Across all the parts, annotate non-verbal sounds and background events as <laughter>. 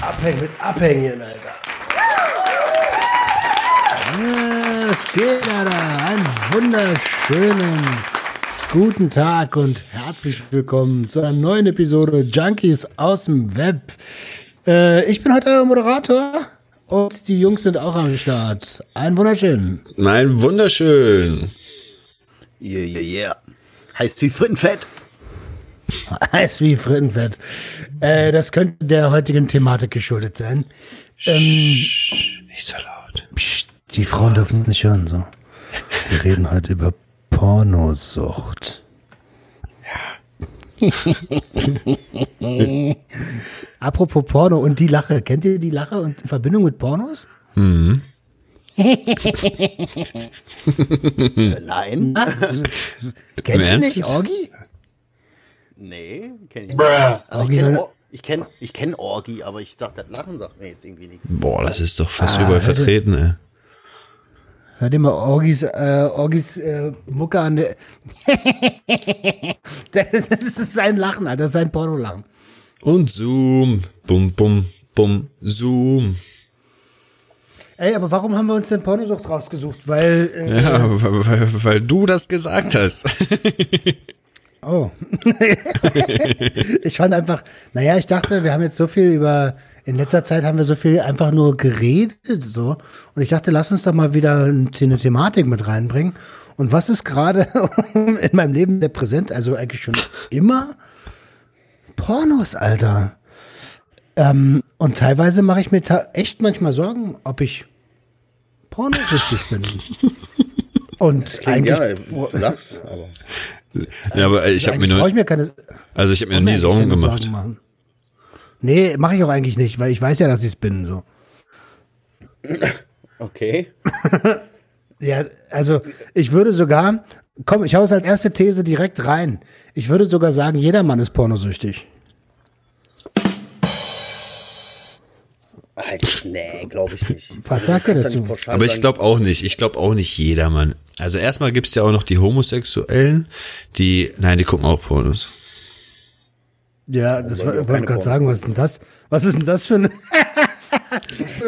Abhängen mit Abhängen, Alter. Es geht, Alter. Einen wunderschönen guten Tag und herzlich willkommen zu einer neuen Episode Junkies aus dem Web. Äh, ich bin heute euer Moderator und die Jungs sind auch am Start. Einen wunderschönen. Nein, wunderschön. Yeah, yeah, yeah. Heißt wie Frittenfett. <laughs> Heiß wie Frittenfett. Äh, das könnte der heutigen Thematik geschuldet sein. Ähm, Nicht so laut. Psst, die Frauen dürfen es nicht hören, so. Wir reden heute über Pornosucht. <laughs> Apropos Porno und die Lache. Kennt ihr die Lache und in Verbindung mit Pornos? Nein. <laughs> Kennst du nicht, Orgi? Nee, kenn ich nicht. Orgi, Also ich kenne ne? Ich kenn, Orgi, aber ich sag, das Lachen sagt mir jetzt irgendwie nichts. Boah, das ist doch fast Ah, überall vertreten, ey. Hör dir mal Orgis, äh, Orgis äh, Mucke an. Der <laughs> das ist sein Lachen, Alter. Das ist sein Pornolachen. Und Zoom. Bum, bum, bum, Zoom. Ey, aber warum haben wir uns denn Pornosucht rausgesucht? Weil, äh, Ja, weil, weil, du das gesagt hast. <laughs> Oh. <laughs> ich fand einfach, naja, ich dachte, wir haben jetzt so viel über, in letzter Zeit haben wir so viel einfach nur geredet, so. Und ich dachte, lass uns doch mal wieder eine Thematik mit reinbringen. Und was ist gerade <laughs> in meinem Leben der Präsent, also eigentlich schon immer? Pornos, Alter. Ähm, und teilweise mache ich mir echt manchmal Sorgen, ob ich pornosüchtig bin. <laughs> Und eigentlich, ja, du lachst, aber. ja, aber ich habe mir nur, ich mir keine, also ich habe mir nie Sorgen gemacht. machen. Nee, mache ich auch eigentlich nicht, weil ich weiß ja, dass ich es bin. So. Okay. <laughs> Ja, also ich würde sogar, komm, ich hau es als erste These direkt rein. Ich würde sogar sagen, jeder Mann ist pornosüchtig. Nee, glaube ich nicht. Was sagt ja dazu? Aber ich glaube auch nicht. Ich glaube auch nicht jedermann. Also erstmal gibt's ja auch noch die Homosexuellen, die, nein, die gucken auch Pornos. Ja, das war- wir auch wollte ich gerade sagen, was ist denn das? Was ist denn das für ein. <laughs>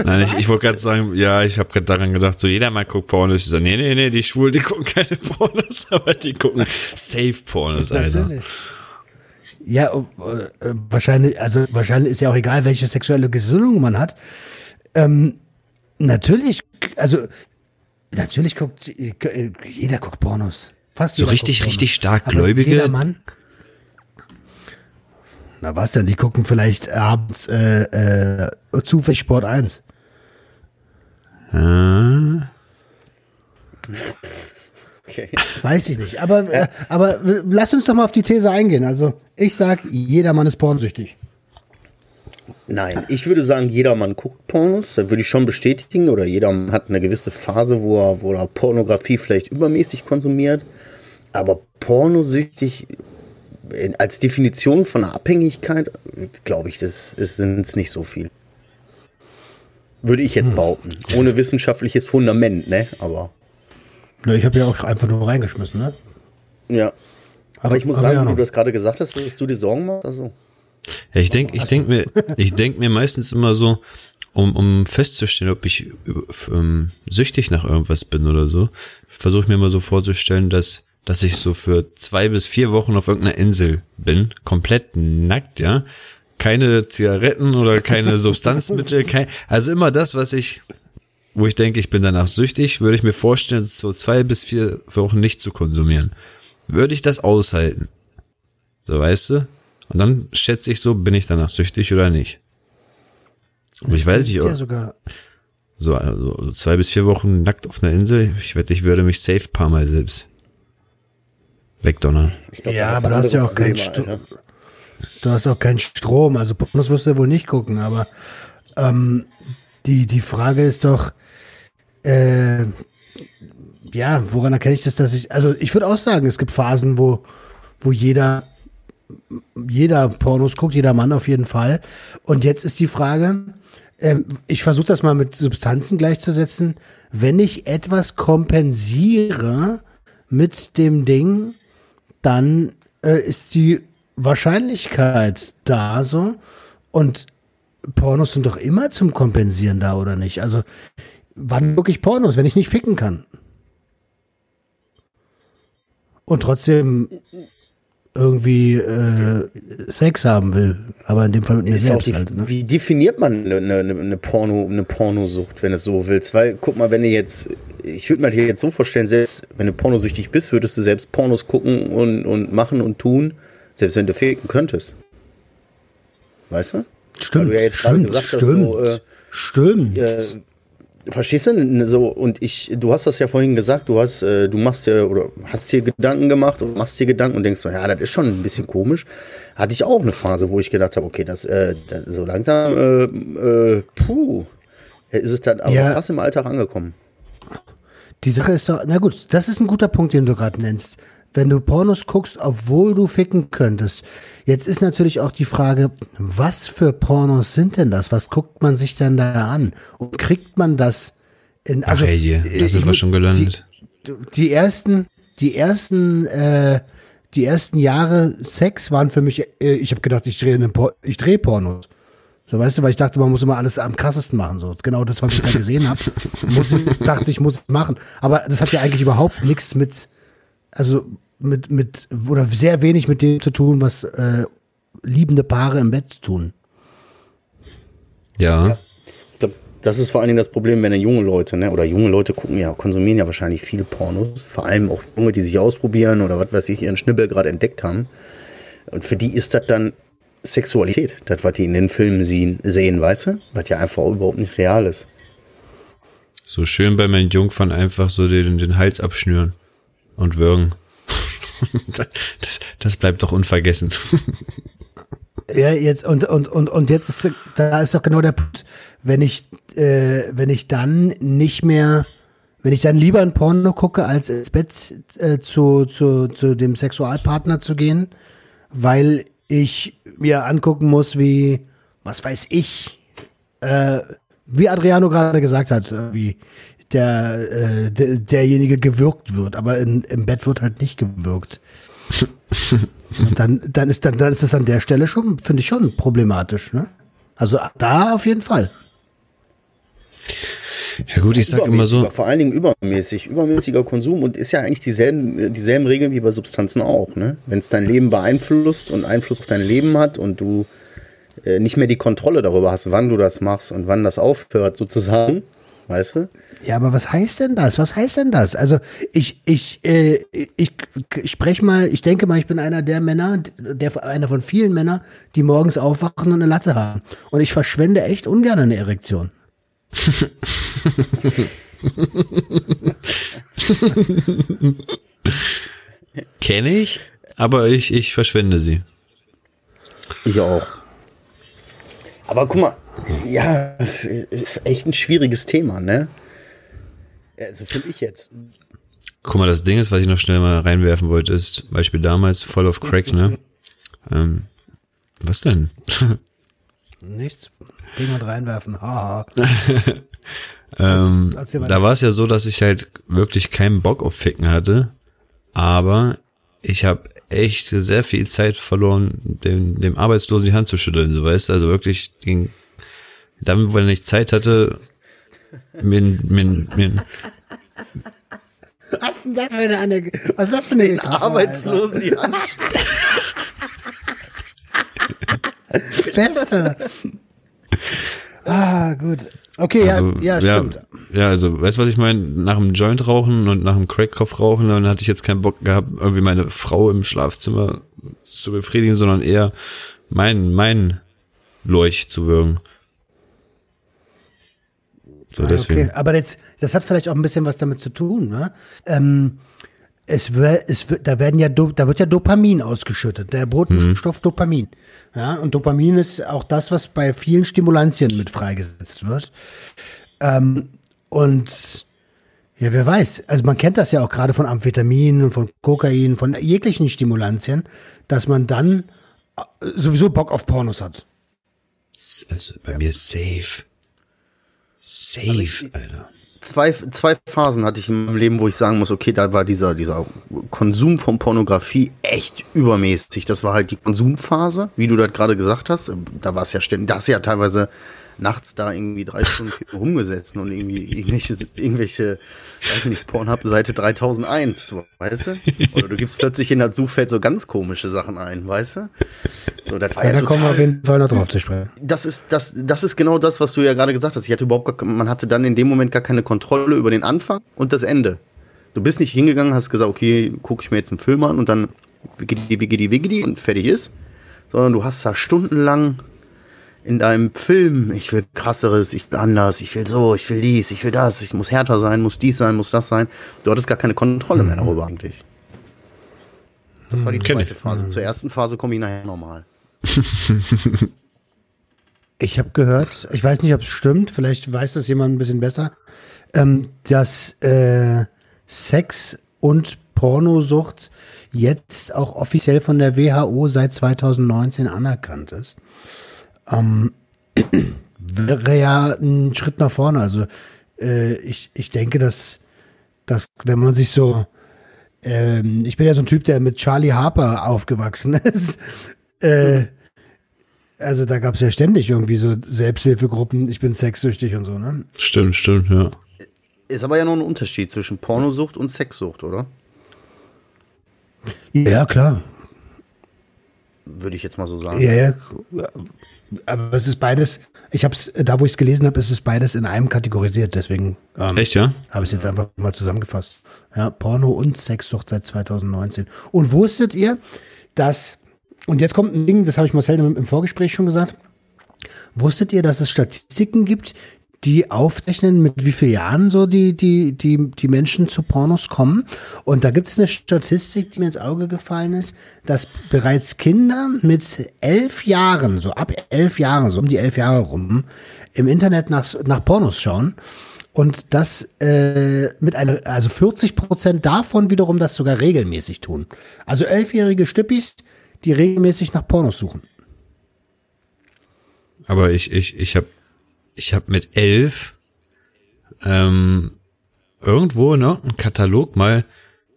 Nein, ich, ich wollte gerade sagen, ja, ich habe gerade daran gedacht, so jedermann guckt Pornos. Ich so, nee, nee, nee, die Schwulen, die <laughs> gucken keine Pornos, aber die gucken Safe Pornos, Alter. Natürlich. Ja, äh, wahrscheinlich, also wahrscheinlich ist ja auch egal, welche sexuelle Gesinnung man hat. Ähm, natürlich, also natürlich guckt jeder guckt Pornos. Fast So richtig, Pornos. richtig stark Aber Gläubige. Jeder Mann. Na was denn? Die gucken vielleicht abends äh, äh, zufällig Sport 1. Ah. Okay. Weiß ich nicht. Aber, äh, aber äh, lass uns doch mal auf die These eingehen. Also ich sag, jeder Mann ist pornsüchtig. Nein, ich würde sagen, jeder Mann guckt Pornos. Das würde ich schon bestätigen. Oder jeder hat eine gewisse Phase, wo er, wo er Pornografie vielleicht übermäßig konsumiert. Aber pornosüchtig als Definition von einer Abhängigkeit, glaube ich, das sind es nicht so viel. Würde ich jetzt behaupten. Ohne wissenschaftliches Fundament, ne? Aber Ja, ich habe ja auch einfach nur reingeschmissen, ne? ja. Aber ich muss aber sagen, ja wie du das gerade gesagt hast, dass du dir Sorgen machst. Also, Ja, ich denk, ich denk mir, ich denk mir meistens immer so, um, um festzustellen, ob ich ähm, süchtig nach irgendwas bin oder so, versuche ich mir immer so vorzustellen, dass, dass ich so für zwei bis vier Wochen auf irgendeiner Insel bin, komplett nackt, ja. Keine Zigaretten oder keine <laughs> Substanzmittel, kein, also immer das, was ich, wo ich denke, ich bin danach süchtig, würde ich mir vorstellen, so zwei bis vier Wochen nicht zu konsumieren. Würde ich das aushalten? So, weißt du? Und dann schätze ich so, bin ich danach süchtig oder nicht. Aber ich weiß nicht, Ja, ob- sogar. so also zwei bis vier Wochen nackt auf einer Insel, ich wette, ich würde mich safe paar Mal selbst wegdonnern. ich glaub, Ja, aber da hast du ja auch keinen Alter. Du hast auch keinen Strom, also Pornos wirst du wohl nicht gucken, aber ähm, die, die Frage ist doch, äh, ja, woran erkenne ich das, dass ich, also ich würde auch sagen, es gibt Phasen, wo, wo jeder, jeder Pornos guckt, jeder Mann auf jeden Fall. Und jetzt ist die Frage, ähm, ich versuche das mal mit Substanzen gleichzusetzen, wenn ich etwas kompensiere, mit dem Ding, dann äh, ist die Wahrscheinlichkeit da so. Und Pornos sind doch immer zum Kompensieren da, oder nicht? Also, wann wirklich Pornos, wenn ich nicht ficken kann? Und trotzdem irgendwie äh, Sex haben will, aber in dem Fall mit mir Ist selbst die, halt. Ne? Wie definiert man eine, eine, eine, Porno, eine Pornosucht, wenn du es so willst? Weil, guck mal, wenn du jetzt, ich würde mir dir jetzt so vorstellen, selbst wenn du pornosüchtig bist, würdest du selbst Pornos gucken und, und machen und tun, selbst wenn du ficken könntest. Weißt du? Stimmt, du ja stimmt, gesagt stimmt, so, äh, stimmt. Äh, verstehst du? So, und ich, du hast das ja vorhin gesagt, du hast, äh, du machst dir oder hast dir Gedanken gemacht und machst dir Gedanken und denkst so, ja, das ist schon ein bisschen komisch. Hatte ich auch eine Phase, wo ich gedacht habe, okay, das, äh, das so langsam, äh, äh, puh, ist es dann aber Ja. krass im Alltag angekommen. Die Sache ist doch, na gut, das ist ein guter Punkt, den du gerade nennst. Wenn du Pornos guckst, obwohl du ficken könntest. Jetzt ist natürlich auch die Frage, was für Pornos sind denn das? Was guckt man sich denn da an? Und kriegt man das in, Ach ey, je, da ich sind wir schon gelandet. Die, die ersten, die ersten, äh, die ersten Jahre Sex waren für mich, äh, ich habe gedacht, ich drehe Por ich drehe Pornos. So, weißt du, weil ich dachte, man muss immer alles am krassesten machen. So, genau das, was ich da gesehen habe, <laughs> ich, dachte ich, muss es machen. Aber das hat ja eigentlich überhaupt nichts mit, also mit, mit, oder sehr wenig mit dem zu tun, was äh, liebende Paare im Bett tun. Ja. Ich glaube, das ist vor allen Dingen das Problem, wenn ja junge Leute, ne, oder junge Leute gucken ja, konsumieren ja wahrscheinlich viele Pornos, vor allem auch junge, die sich ausprobieren oder was weiß ich, ihren Schnibbel gerade entdeckt haben. Und für die ist das dann Sexualität, das, was die in den Filmen sehen, sehen weißt du? Was ja einfach überhaupt nicht real ist. So schön bei meinen Jungfern einfach so den, den Hals abschnüren und würgen. <laughs> das, das bleibt doch unvergessen. <laughs> Ja, jetzt und und und und jetzt ist da ist doch genau der Punkt, wenn ich äh, wenn ich dann nicht mehr wenn ich dann lieber ein Porno gucke, als ins Bett äh, zu, zu, zu dem Sexualpartner zu gehen, weil ich mir angucken muss, wie, was weiß ich, äh, wie Adriano gerade gesagt hat, äh, wie der, äh, der, derjenige gewürgt wird, aber in, im Bett wird halt nicht gewürgt. Und dann, dann ist dann, dann ist das an der Stelle schon, finde ich schon problematisch, ne? Also da auf jeden Fall. Ja gut, ich sag immer so, Vor allen Dingen übermäßig, übermäßiger Konsum und ist ja eigentlich dieselben, dieselben Regeln wie bei Substanzen auch. Ne? Wenn es dein Leben beeinflusst und Einfluss auf dein Leben hat und du äh, nicht mehr die Kontrolle darüber hast, wann du das machst und wann das aufhört, sozusagen, weißt du? Ja, aber was heißt denn das? Was heißt denn das? Also ich, ich, äh, ich, ich spreche mal, ich denke mal, ich bin einer der Männer, der einer von vielen Männern, die morgens aufwachen und eine Latte haben. Und ich verschwende echt ungern eine Erektion. <laughs> kenne ich, aber ich, ich verschwende sie. Ich auch. Aber guck mal, ja, ist echt ein schwieriges Thema, ne? Also finde ich jetzt. Guck mal, das Ding ist, was ich noch schnell mal reinwerfen wollte, ist zum Beispiel damals Fall of Crack, ne? Ähm, was denn? <laughs> Nichts. Ding und reinwerfen. Haha. <laughs> ähm, da war es ja so, dass ich halt wirklich keinen Bock auf Ficken hatte, aber ich habe echt sehr viel Zeit verloren, dem, dem Arbeitslosen die Hand zu schütteln, so weißt du, also wirklich ging, damit, weil ich Zeit hatte, mir, mir, mir, Was ist denn das für eine Anekdote? Was ist das für eine Metapher, Arbeitslosen die Hand. Alter? <laughs> Beste. Ah, gut. Okay, Also, ja, ja, stimmt. Ja, also, weißt du, was ich meine? Nach dem Joint rauchen und nach dem Crackkopf rauchen, dann hatte ich jetzt keinen Bock gehabt, irgendwie meine Frau im Schlafzimmer zu befriedigen, sondern eher mein, mein Leuch zu würgen. So, deswegen. Ah, Okay, aber jetzt, das hat vielleicht auch ein bisschen was damit zu tun, ne? Ähm, es wird, es wird, da werden ja, da wird ja Dopamin ausgeschüttet, der Botenstoff Dopamin. Ja, und Dopamin ist auch das, was bei vielen Stimulantien mit freigesetzt wird. Ähm, und ja, wer weiß, also man kennt das ja auch gerade von Amphetamin und von Kokain, von jeglichen Stimulantien, dass man dann äh, sowieso Bock auf Pornos hat. Also, bei mir safe. Safe, Alter. zwei, zwei Phasen hatte ich in meinem Leben, wo ich sagen muss, okay, da war dieser, dieser Konsum von Pornografie echt übermäßig. Das war halt die Konsumphase, wie du das gerade gesagt hast. Da war es ja ständig, da hast du ja teilweise nachts da irgendwie drei Stunden rumgesessen und irgendwie irgendwelche, irgendwelche, weiß ich nicht, Pornhub Seite 3001, weißt du? Oder du gibst plötzlich in das Suchfeld so ganz komische Sachen ein, weißt du? So, das war ja, ja da kommen wir auf jeden Fall noch drauf zu sprechen. Das ist, das, das ist genau das, was du ja gerade gesagt hast. Ich hatte überhaupt gar, man hatte dann in dem Moment gar keine Kontrolle über den Anfang und das Ende. Du bist nicht hingegangen, hast gesagt, okay, gucke ich mir jetzt einen Film an und dann wiggidi, wiggidi, wiggidi und fertig ist. Sondern du hast da stundenlang in deinem Film, ich will krasseres, ich will anders, ich will so, ich will dies, ich will das, ich muss härter sein, muss dies sein, muss das sein. Du hattest gar keine Kontrolle mehr darüber eigentlich. Das war die zweite Phase. Zur ersten Phase komme ich nachher nochmal. <laughs> ich habe gehört, ich weiß nicht, ob es stimmt, vielleicht weiß das jemand ein bisschen besser, ähm, dass äh, Sex und Pornosucht jetzt auch offiziell von der WHO seit 2019 anerkannt ist ähm, wäre ja ein Schritt nach vorne. Also äh, ich, ich denke, dass, dass wenn man sich so, ähm, ich bin ja so ein Typ, der mit Charlie Harper aufgewachsen <laughs> ist. äh, also da gab es ja ständig irgendwie so Selbsthilfegruppen, ich bin sexsüchtig und so, ne? Stimmt, stimmt, ja. Ist aber ja noch ein Unterschied zwischen Pornosucht und Sexsucht, oder? Ja, klar. Würde ich jetzt mal so sagen. Ja, ja aber es ist beides, ich habe es, da wo ich es gelesen habe, ist es beides in einem kategorisiert, deswegen ähm, Echt, ja? habe ich es jetzt einfach mal zusammengefasst. Ja, Porno und Sexsucht seit 2019. Und wusstet ihr, dass, und jetzt kommt ein Ding, das habe ich Marcel im, im Vorgespräch schon gesagt, wusstet ihr, dass es Statistiken gibt, die aufrechnen, mit wie vielen Jahren so die, die, die, die Menschen zu Pornos kommen. Und da gibt es eine Statistik, die mir ins Auge gefallen ist, dass bereits Kinder mit elf Jahren, so ab elf Jahren, so um die elf Jahre rum, im Internet nach, nach Pornos schauen. Und das äh, mit einer, also 40 Prozent davon wiederum das sogar regelmäßig tun. Also elfjährige Stüppis, die regelmäßig nach Pornos suchen. Aber ich, ich, ich habe ich habe mit elf ähm, irgendwo, ne, ein Katalog mal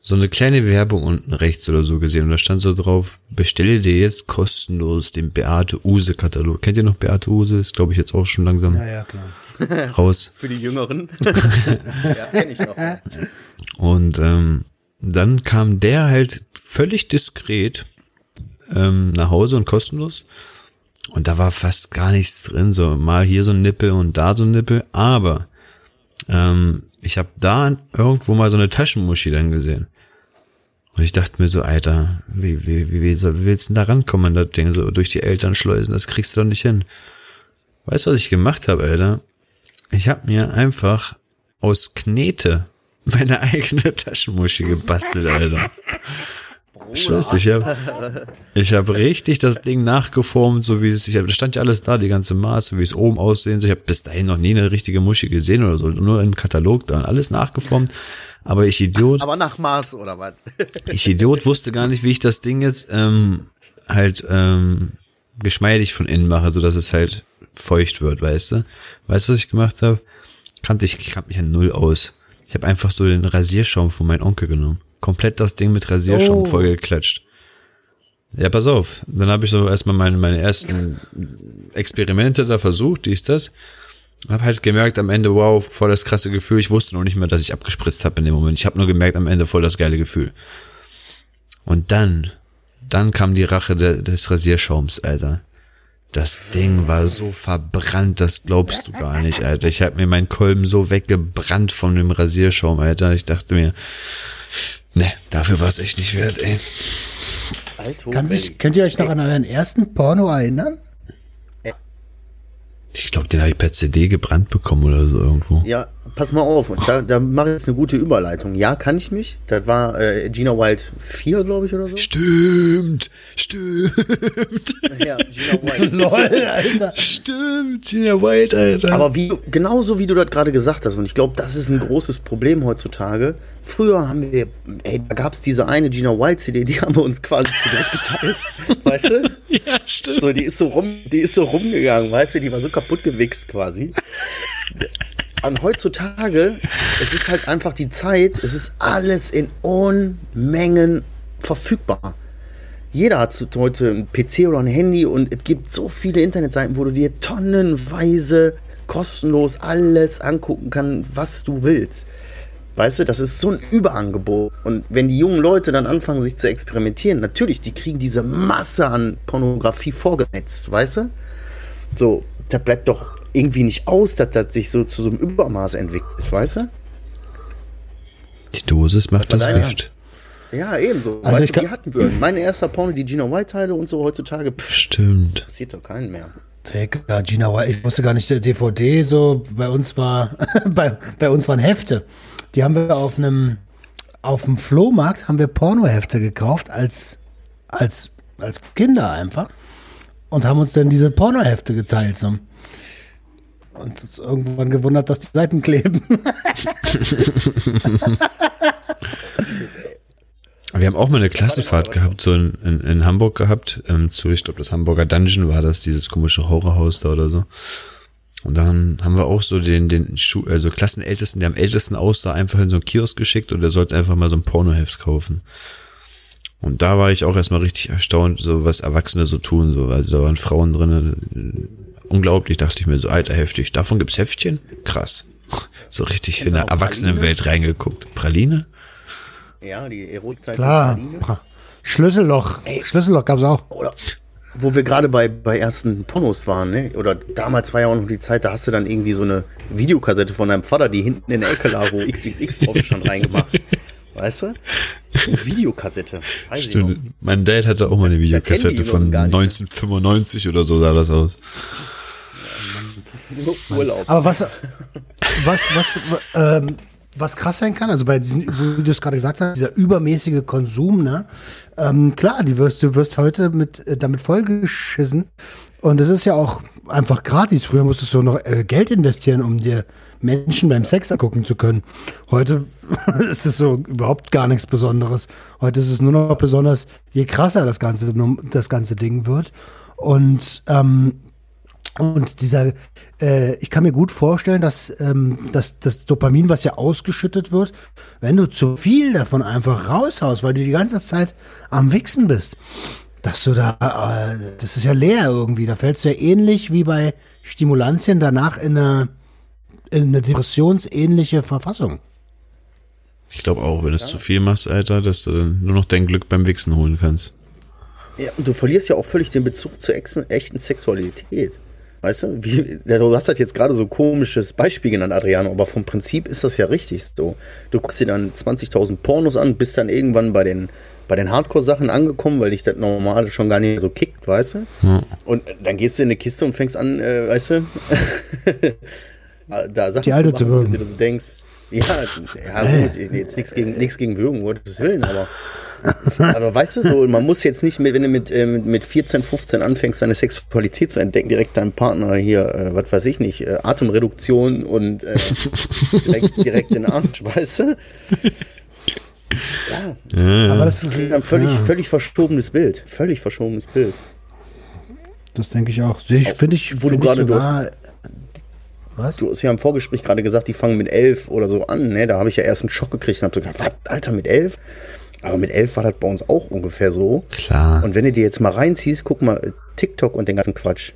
so eine kleine Werbung unten rechts oder so gesehen und da stand so drauf, bestelle dir jetzt kostenlos den Beate Use Katalog. Kennt ihr noch Beate Use? Ist glaube ich jetzt auch schon langsam ja, ja, klar. <laughs> raus. Für die Jüngeren. <laughs> ja, kenn ich noch. Und ähm, dann kam der halt völlig diskret ähm, nach Hause und kostenlos und da war fast gar nichts drin, so mal hier so ein Nippel und da so ein Nippel, aber ähm, ich habe da irgendwo mal so eine Taschenmuschi dann gesehen. Und ich dachte mir so, Alter, wie, wie, wie, wie, wie willst du denn da rankommen an das Ding, so durch die Eltern schleusen, das kriegst du doch nicht hin. Weißt du, was ich gemacht habe, Alter? Ich habe mir einfach aus Knete meine <laughs> eigene Taschenmuschi gebastelt, Alter. Scheiße, ich habe <laughs> ich hab richtig das Ding nachgeformt, so wie es, ich hab, da stand ja alles da, die ganze Maße, wie es oben aussehen soll. Ich habe bis dahin noch nie eine richtige Muschi gesehen oder so, nur im Katalog da, alles nachgeformt. Aber ich Idiot. Aber nach Maß oder was? <laughs> ich Idiot wusste gar nicht, wie ich das Ding jetzt ähm, halt ähm, geschmeidig von innen mache, so dass es halt feucht wird, weißt du? Weißt du, was ich gemacht habe? Kannte ich, ich kannte mich ja null aus. Ich habe einfach so den Rasierschaum von meinem Onkel genommen komplett das Ding mit Rasierschaum oh. vollgeklatscht. Ja, pass auf. Dann habe ich so erstmal meine, meine ersten Experimente da versucht, die ist das. Und habe halt gemerkt am Ende, wow, voll das krasse Gefühl. Ich wusste noch nicht mehr, dass ich abgespritzt habe in dem Moment. Ich habe nur gemerkt am Ende voll das geile Gefühl. Und dann, dann kam die Rache de, des Rasierschaums, Alter. Das Ding war so verbrannt, das glaubst du gar nicht, Alter. Ich habe mir meinen Kolben so weggebrannt von dem Rasierschaum, Alter. Ich dachte mir, Ne, dafür war es echt nicht wert, ey. Kann sich, könnt ihr euch noch an euren ersten Porno erinnern? Ich glaube, den habe ich per CD gebrannt bekommen oder so irgendwo. Ja, pass mal auf. Da, da mache ich jetzt eine gute Überleitung. Ja, kann ich mich. Das war äh, Gina Wild 4, glaube ich, oder so. Stimmt, stimmt. <laughs> Ja, Gina Wild. <laughs> Lol, Alter. Stimmt, Gina Wild, Alter. Aber wie, genauso wie du das gerade gesagt hast, und ich glaube, das ist ein großes Problem heutzutage. Früher haben wir, ey, da gab es diese eine Gina Wild CD, die haben wir uns quasi zurückgeteilt. <laughs> weißt du? Ja, stimmt. So, die ist so rum, die ist so rumgegangen, weißt du, die war so kaputt gewichst quasi. Und heutzutage, es ist halt einfach die Zeit, es ist alles in Unmengen verfügbar. Jeder hat heute ein PC oder ein Handy und es gibt so viele Internetseiten, wo du dir tonnenweise kostenlos alles angucken kannst, was du willst. Weißt du, das ist so ein Überangebot. Und wenn die jungen Leute dann anfangen, sich zu experimentieren, natürlich, die kriegen diese Masse an Pornografie vorgesetzt, weißt du? So, da bleibt doch irgendwie nicht aus, dass das sich so zu so einem Übermaß entwickelt, weißt du? Die Dosis macht das Gift. Ja, ebenso. Also weißt ich du, kann- die hatten wir. Mein erster Porno, die Gina White-Teile und so heutzutage, pff, Stimmt. interessiert doch keinen mehr. Ja, Gina White, ich wusste gar nicht, der DVD so, bei uns war, <laughs> bei, bei uns waren Hefte. Die haben wir auf einem, auf dem Flohmarkt haben wir Pornohefte gekauft als, als, als Kinder einfach. Und haben uns dann diese Pornohefte geteilt. So. Und uns irgendwann gewundert, dass die Seiten kleben. <laughs> Wir haben auch mal eine Klassenfahrt gehabt, so in, in, in Hamburg gehabt, ähm, zu, ich glaube, das Hamburger Dungeon war das, dieses komische Horrorhaus da oder so. Und dann haben wir auch so den, den Schu also Klassenältesten, der am ältesten aussah, einfach in so einen Kiosk geschickt und der sollte einfach mal so ein Pornoheft kaufen. Und da war ich auch erstmal richtig erstaunt, so was Erwachsene so tun, so, also da waren Frauen drin, unglaublich, dachte ich mir so, alter, heftig, davon gibt's Heftchen? Krass. <laughs> So richtig in der Genau, Erwachsenenwelt reingeguckt. Praline? Ja, die Erotikzeit. Klar. Praline. Pra- Schlüsselloch. Schlüsselloch gab's auch. Oder wo wir gerade bei, bei ersten Pornos waren, ne? Oder damals war ja auch noch die Zeit, da hast du dann irgendwie so eine Videokassette von deinem Vater, die hinten in der Ecke lag, wo <laughs> XXX drauf stand, reingemacht. Weißt du? Videokassette. Weiß. Stimmt. Mein Dad hatte auch mal eine Videokassette von noch gar nicht. 1995 oder so sah das aus. Nur Urlaub. Aber was, was, was, ähm, was krass sein kann, also bei diesen, wie du es gerade gesagt hast, dieser übermäßige Konsum, ne? Ähm, klar, die wirst, du wirst heute mit, äh, damit vollgeschissen. Und es ist ja auch einfach gratis. Früher musstest du noch äh, Geld investieren, um dir Menschen beim Sex angucken zu können. Heute <laughs> ist es so überhaupt gar nichts Besonderes. Heute ist es nur noch besonders, je krasser das ganze, das ganze Ding wird. Und ähm, und dieser, äh, ich kann mir gut vorstellen, dass ähm, dass das Dopamin, was ja ausgeschüttet wird, wenn du zu viel davon einfach raushaust, weil du die ganze Zeit am Wichsen bist, dass du da, äh, das ist ja leer irgendwie. Da fällst du ja ähnlich wie bei Stimulantien danach in eine, in eine depressionsähnliche Verfassung. Ich glaube auch, wenn du es zu viel machst, Alter, dass du nur noch dein Glück beim Wichsen holen kannst. Ja, und du verlierst ja auch völlig den Bezug zur echten Sexualität. Weißt du? Wie, du hast halt jetzt gerade so komisches Beispiel genannt, Adriano, aber vom Prinzip ist das ja richtig so. Du guckst dir dann 20.000 Pornos an, bist dann irgendwann bei den, bei den Hardcore-Sachen angekommen, weil dich das Normale schon gar nicht so kickt, weißt du? Und dann gehst du in eine Kiste und fängst an, äh, weißt du, <laughs> da Sachen Die Alte zu machen, würgen. wo du so denkst, ja, ja gut, jetzt nichts gegen, nichts gegen Würgen, Gottes Willen, aber aber weißt du so, man muss jetzt nicht, mit, wenn du mit, äh, mit- mit 14, 15 anfängst, deine Sexualität zu entdecken, direkt deinem Partner hier, äh, was weiß ich nicht, äh, Atemreduktion und äh, <laughs> direkt, direkt in den Arsch, weißt du? Ja, Aber das ist ein völlig, ja, völlig verschobenes Bild. Völlig verschobenes Bild. das denke ich auch. Ich, finde ich, Wo du find ich gerade- du sogar. Was? Du hast ja im Vorgespräch gerade gesagt, die fangen mit elf oder so an, ne? Da habe ich ja erst einen Schock gekriegt und habe so gedacht, was, Alter, mit elf? Aber mit elf war das bei uns auch ungefähr so. Klar. Und wenn du dir jetzt mal reinziehst, guck mal, TikTok und den ganzen Quatsch.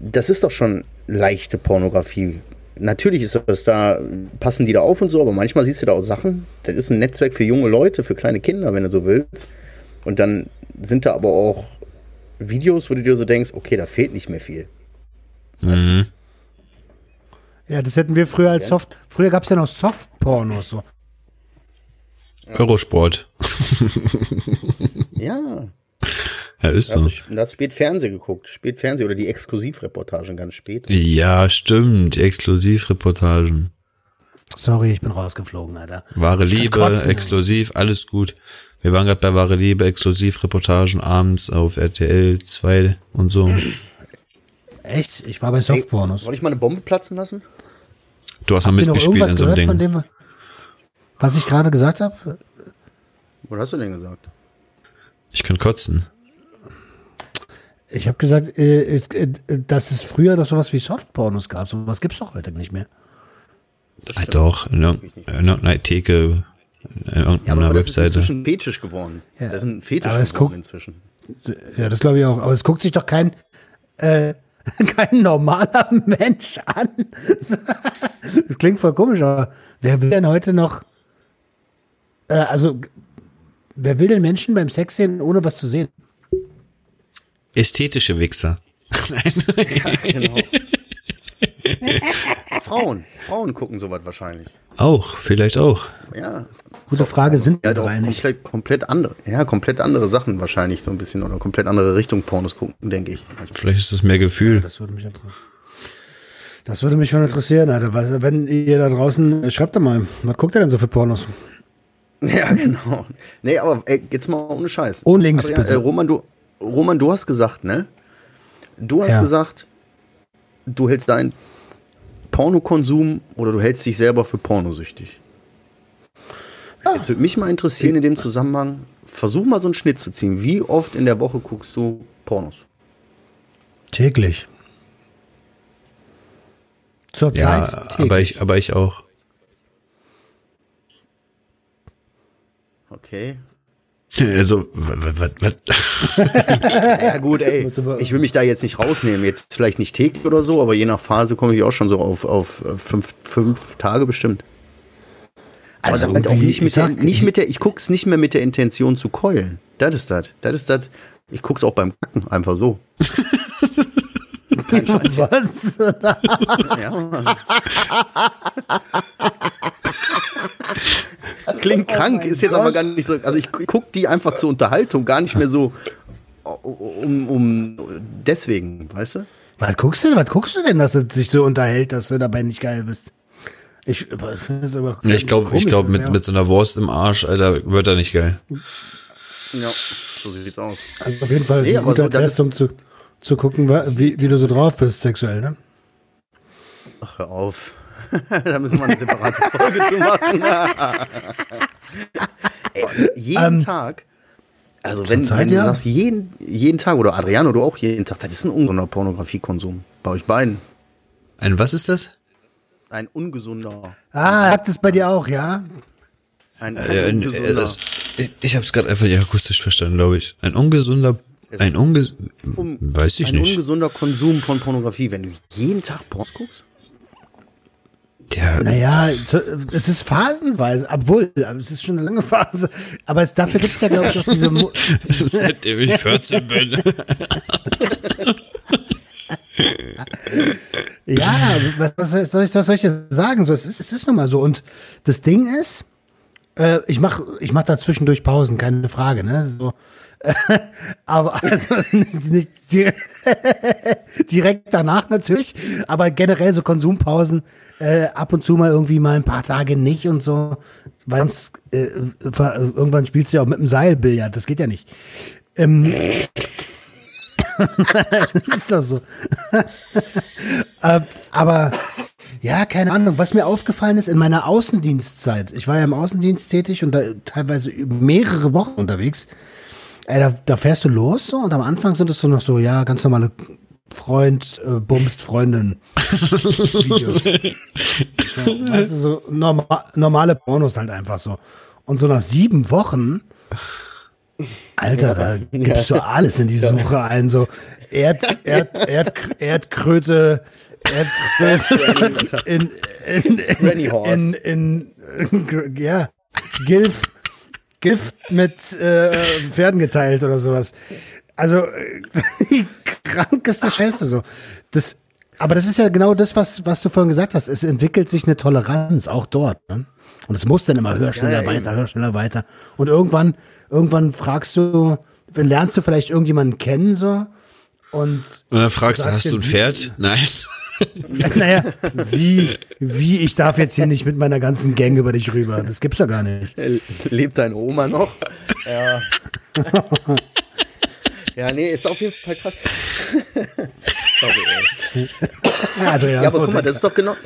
Das ist doch schon leichte Pornografie. Natürlich ist das da, passen die da auf und so, aber manchmal siehst du da auch Sachen. Das ist ein Netzwerk für junge Leute, für kleine Kinder, wenn du so willst. Und dann sind da aber auch Videos, wo du dir so denkst, okay, da fehlt nicht mehr viel. Mhm. Ja, das hätten wir früher als Soft. Früher gab es ja noch Soft-Pornos. So. Eurosport. <laughs> Ja, Ja, ist so. hast du da hast du spät Fernsehen geguckt. Spät Fernsehen oder die Exklusivreportagen ganz spät. Ja, stimmt. Die Exklusivreportagen. Sorry, ich bin rausgeflogen, Alter. Wahre Liebe, kotzen. exklusiv, alles gut. Wir waren gerade bei Wahre Liebe, Exklusivreportagen abends auf RTL 2 und so. Echt? Ich war bei Soft-Pornos. soll ich mal eine Bombe platzen lassen? Du hast mal mitgespielt in so einem gehört von Ding. dem, was ich gerade gesagt habe? Was hast du denn gesagt? Ich kann kotzen. Ich habe gesagt, äh, es, äh, dass es früher noch sowas wie Soft-Pornos gab. Sowas gibt's doch heute nicht mehr. Ah, doch, in irg- in irgendeiner Theke, in Ja, aber irgendeiner das ist Webseite. inzwischen fetisch geworden. Ja. Das ist ein Fetisch Aber es geworden guckt- inzwischen. Ja, das glaube ich auch. Aber es guckt sich doch kein, äh, <laughs> kein normaler Mensch an. <laughs> Das klingt voll komisch, aber wer will denn heute noch, äh, also, wer will denn Menschen beim Sex sehen, ohne was zu sehen? Ästhetische Wichser. <laughs> Genau. <laughs> Frauen. Frauen gucken sowas wahrscheinlich. Auch, vielleicht auch. Ja. Gute Frage, sind Ja, wir doch drei nicht? komplett, komplett andere. Ja, komplett andere Sachen wahrscheinlich so ein bisschen oder komplett andere Richtung Pornos gucken, denke ich. Vielleicht ist das mehr Gefühl. Das würde mich interessieren. Das würde mich schon interessieren, Alter. Wenn ihr da draußen, äh, schreibt doch mal, was guckt ihr denn so für Pornos? <laughs> Ja, genau. Nee, aber ey, jetzt mal ohne Scheiß. Ohne Links, Adrian, bitte. Äh, Roman, du, Roman, du hast gesagt, ne? Du hast Ja. gesagt, du hältst deinen Pornokonsum oder du hältst dich selber für pornosüchtig. Jetzt würde mich mal interessieren in dem Zusammenhang, versuch mal so einen Schnitt zu ziehen. Wie oft in der Woche guckst du Pornos? Täglich. Zurzeit Ja, täglich. aber ich, aber ich auch. Okay. Also, was, was, was? Ja gut, ey, ich will mich da jetzt nicht rausnehmen. Jetzt vielleicht nicht täglich oder so, aber je nach Phase komme ich auch schon so auf, auf äh, fünf, fünf Tage bestimmt. Also damit auch nicht ich mit, der, sag- nicht mit der, ich guck's nicht mehr mit der Intention zu keulen. Das ist das. Das ist das. Ich guck's auch beim Kacken, einfach so. <laughs> Kein Scheiß. Was? Ja. <laughs> <laughs> <laughs> Klingt krank, ist jetzt aber gar nicht so. Also ich gu- guck die einfach zur Unterhaltung, gar nicht mehr so um, um deswegen, weißt du? Was guckst du, was guckst du denn, dass es sich so unterhält, dass du dabei nicht geil bist? Ich, ich finde das aber Ja, ich glaube, ich glaube, mit, mit so einer Wurst im Arsch, Alter, wird er nicht geil. Ja, so sieht's aus. Also auf jeden Fall Nee, eine gute Adresse, um zu, zu gucken, wie, wie du so drauf bist sexuell, ne? Ach, hör auf. <laughs> da müssen wir eine separate Folge zu machen. <laughs> Ey, jeden Ähm, Tag. Also wenn, Zeit, wenn du ja. sagst, jeden, jeden Tag, oder Adriano, du auch jeden Tag, das ist ein ungesunder Pornografiekonsum. Bei euch beiden. Ein, was ist das? Ein ungesunder. Ah, habt es bei dir auch, ja? Ein, ein Äh, äh, ungesunder. das, ich ich habe es gerade einfach nicht akustisch verstanden, glaube ich. Ein ungesunder, ein unges, um- weiß ich ein nicht. ungesunder Konsum von Pornografie, wenn du jeden Tag Pornos guckst? Ja, Naja, es ist phasenweise, obwohl, es ist schon eine lange Phase, aber es, dafür gibt es ja, glaube ich, auch diese, Mo- <laughs> seitdem ich 14 bin. <laughs> Ja, was, was, soll ich, was soll ich jetzt sagen? So, es, ist, es ist nun mal so. Und das Ding ist, äh, ich mache ich mach da zwischendurch Pausen, keine Frage. Ne? So, <laughs> aber also nicht, nicht di- <laughs> direkt danach natürlich, aber generell so Konsumpausen äh, ab und zu mal irgendwie mal ein paar Tage nicht und so. Weil äh, irgendwann spielst du ja auch mit dem Seilbillard, das geht ja nicht. Ähm, das <laughs> ist doch so. Äh, aber ja, keine Ahnung. Was mir aufgefallen ist in meiner Außendienstzeit, ich war ja im Außendienst tätig und da teilweise mehrere Wochen unterwegs. Ey, da, da fährst du los so und am Anfang sind es so noch so, ja, ganz normale Freund, äh, bumst, Freundin Videos. so, weißt du, so norma normale Pornos halt einfach so. Und so nach sieben Wochen, Alter, da gibst du alles in die Suche ein, so Erd, Erd, Erd, Erdkröte, Erdkröte <laughs> in, in, in, Horse. in, in, in, ja, Gilf, Gift mit äh, Pferden geteilt oder sowas. Also äh, <laughs> die krankeste Scheiße so. Das, aber das ist ja genau das, was, was du vorhin gesagt hast. Es entwickelt sich eine Toleranz auch dort. Ne? Und es muss dann immer höher, schneller, ja, weiter, höher, schneller, weiter. Und irgendwann, irgendwann fragst du, dann lernst du vielleicht irgendjemanden kennen so. Und Und dann fragst du, hast du ein Pferd? Nein. <laughs> naja, wie, wie, ich darf jetzt hier nicht mit meiner ganzen Gang über dich rüber. Das gibt's doch gar nicht. Lebt deine Oma noch? Ja. <laughs> ja, nee, ist auf jeden Fall krass. Sorry, ey. Adrian, Ja, aber guck mal, das ist doch genau.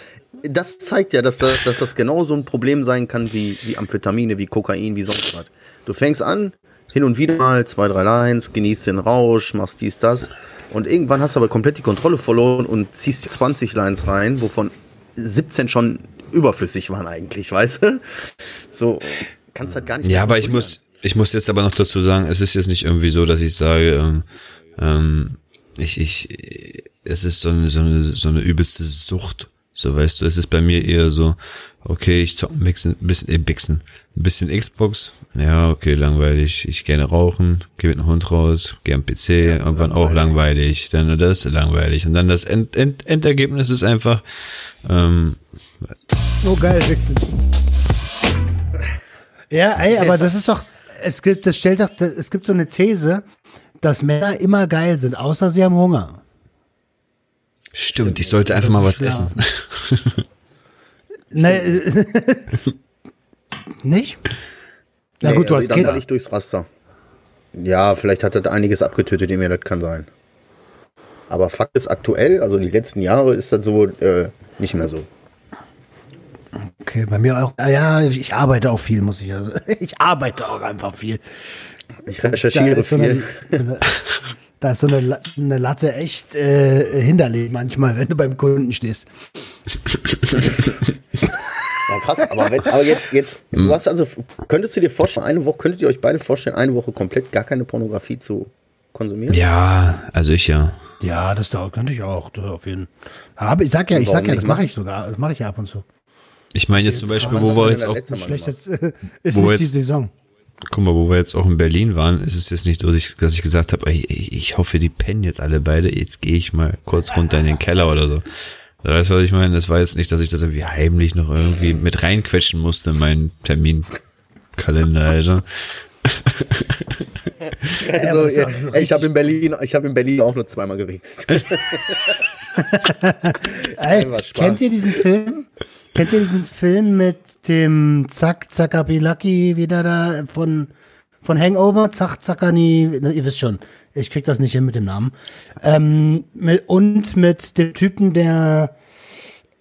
Das zeigt ja, dass das, dass das genau so ein Problem sein kann wie, wie Amphetamine, wie Kokain, wie sonst was. Du fängst an, hin und wieder mal zwei, drei Lines, genießt den Rausch, machst dies, das. Und irgendwann hast du aber komplett die Kontrolle verloren und ziehst 20 Lines rein, wovon 17 schon überflüssig waren eigentlich, <laughs> weißt du? So, kannst halt gar nicht. Ja, aber ich muss, ich muss jetzt aber noch dazu sagen, es ist jetzt nicht irgendwie so, dass ich sage, ähm, ähm, ich, ich, es ist so eine, so eine, so eine übelste Sucht. So weißt du, es ist bei mir eher so, okay, ich zock ein bisschen, bisschen, äh, Bixen, ein bisschen Xbox, ja, okay, langweilig, ich gerne rauchen, geh mit dem Hund raus, geh am PC, ja, irgendwann auch langweilig, dann das, langweilig. Und dann das End, End, Endergebnis ist einfach, ähm, Oh, geil, Wichsen. Ja, ey, aber das ist doch, es gibt, das stellt doch, es gibt so eine These, dass Männer immer geil sind, außer sie haben Hunger. Stimmt, ich sollte einfach mal was Ja. essen. Nee, äh, <laughs> nicht? Na Nee, gut, du also hast dann Kinder. ich durchs Raster. Ja, vielleicht hat das einiges abgetötet in mir, das kann sein. Aber Fakt ist aktuell, also die letzten Jahre ist das so äh, nicht mehr so. Okay, bei mir auch. Ah Ja, ich arbeite auch viel, muss ich. <laughs> Ich arbeite auch einfach viel. Ich recherchiere ist so eine, viel. so eine, <laughs> da ist so eine, eine Latte echt äh, hinderlich manchmal, wenn du beim Kunden stehst. Ja, krass, aber, wenn, aber jetzt, jetzt, du hast also, könntest du dir vorstellen, eine Woche, könntet ihr euch beide vorstellen, eine Woche komplett gar keine Pornografie zu konsumieren? Ja, also ich ja. Ja, das dauert, könnte ich auch, das auf jeden Aber ich sag ja, ich Warum sag ja, das mache ich sogar. Das mache ich ja ab und zu. Ich meine jetzt zum Beispiel, wo wir jetzt auch, Schlecht jetzt, äh, ist Wo nicht die jetzt- Saison. Guck mal, wo wir jetzt auch in Berlin waren, ist es jetzt nicht so, dass ich, dass ich gesagt habe, ey, ich, hoffe, die pennen jetzt alle beide, jetzt gehe ich mal kurz runter in den Keller oder so. Weißt du, was ich meine? Das war jetzt nicht, dass ich das irgendwie heimlich noch irgendwie mit reinquetschen musste in meinen Terminkalender, <laughs> also. Also, auch ey, ich habe in Berlin, ich habe in Berlin auch nur zweimal gewichst. <laughs> <laughs> Ey, kennt ihr diesen Film? Kennt ihr diesen Film mit dem Zack Zackabilaki wieder da von, von Hangover? Zack Zackani, na, ihr wisst schon. Ich krieg das nicht hin mit dem Namen. Ähm, mit, und mit dem Typen, der,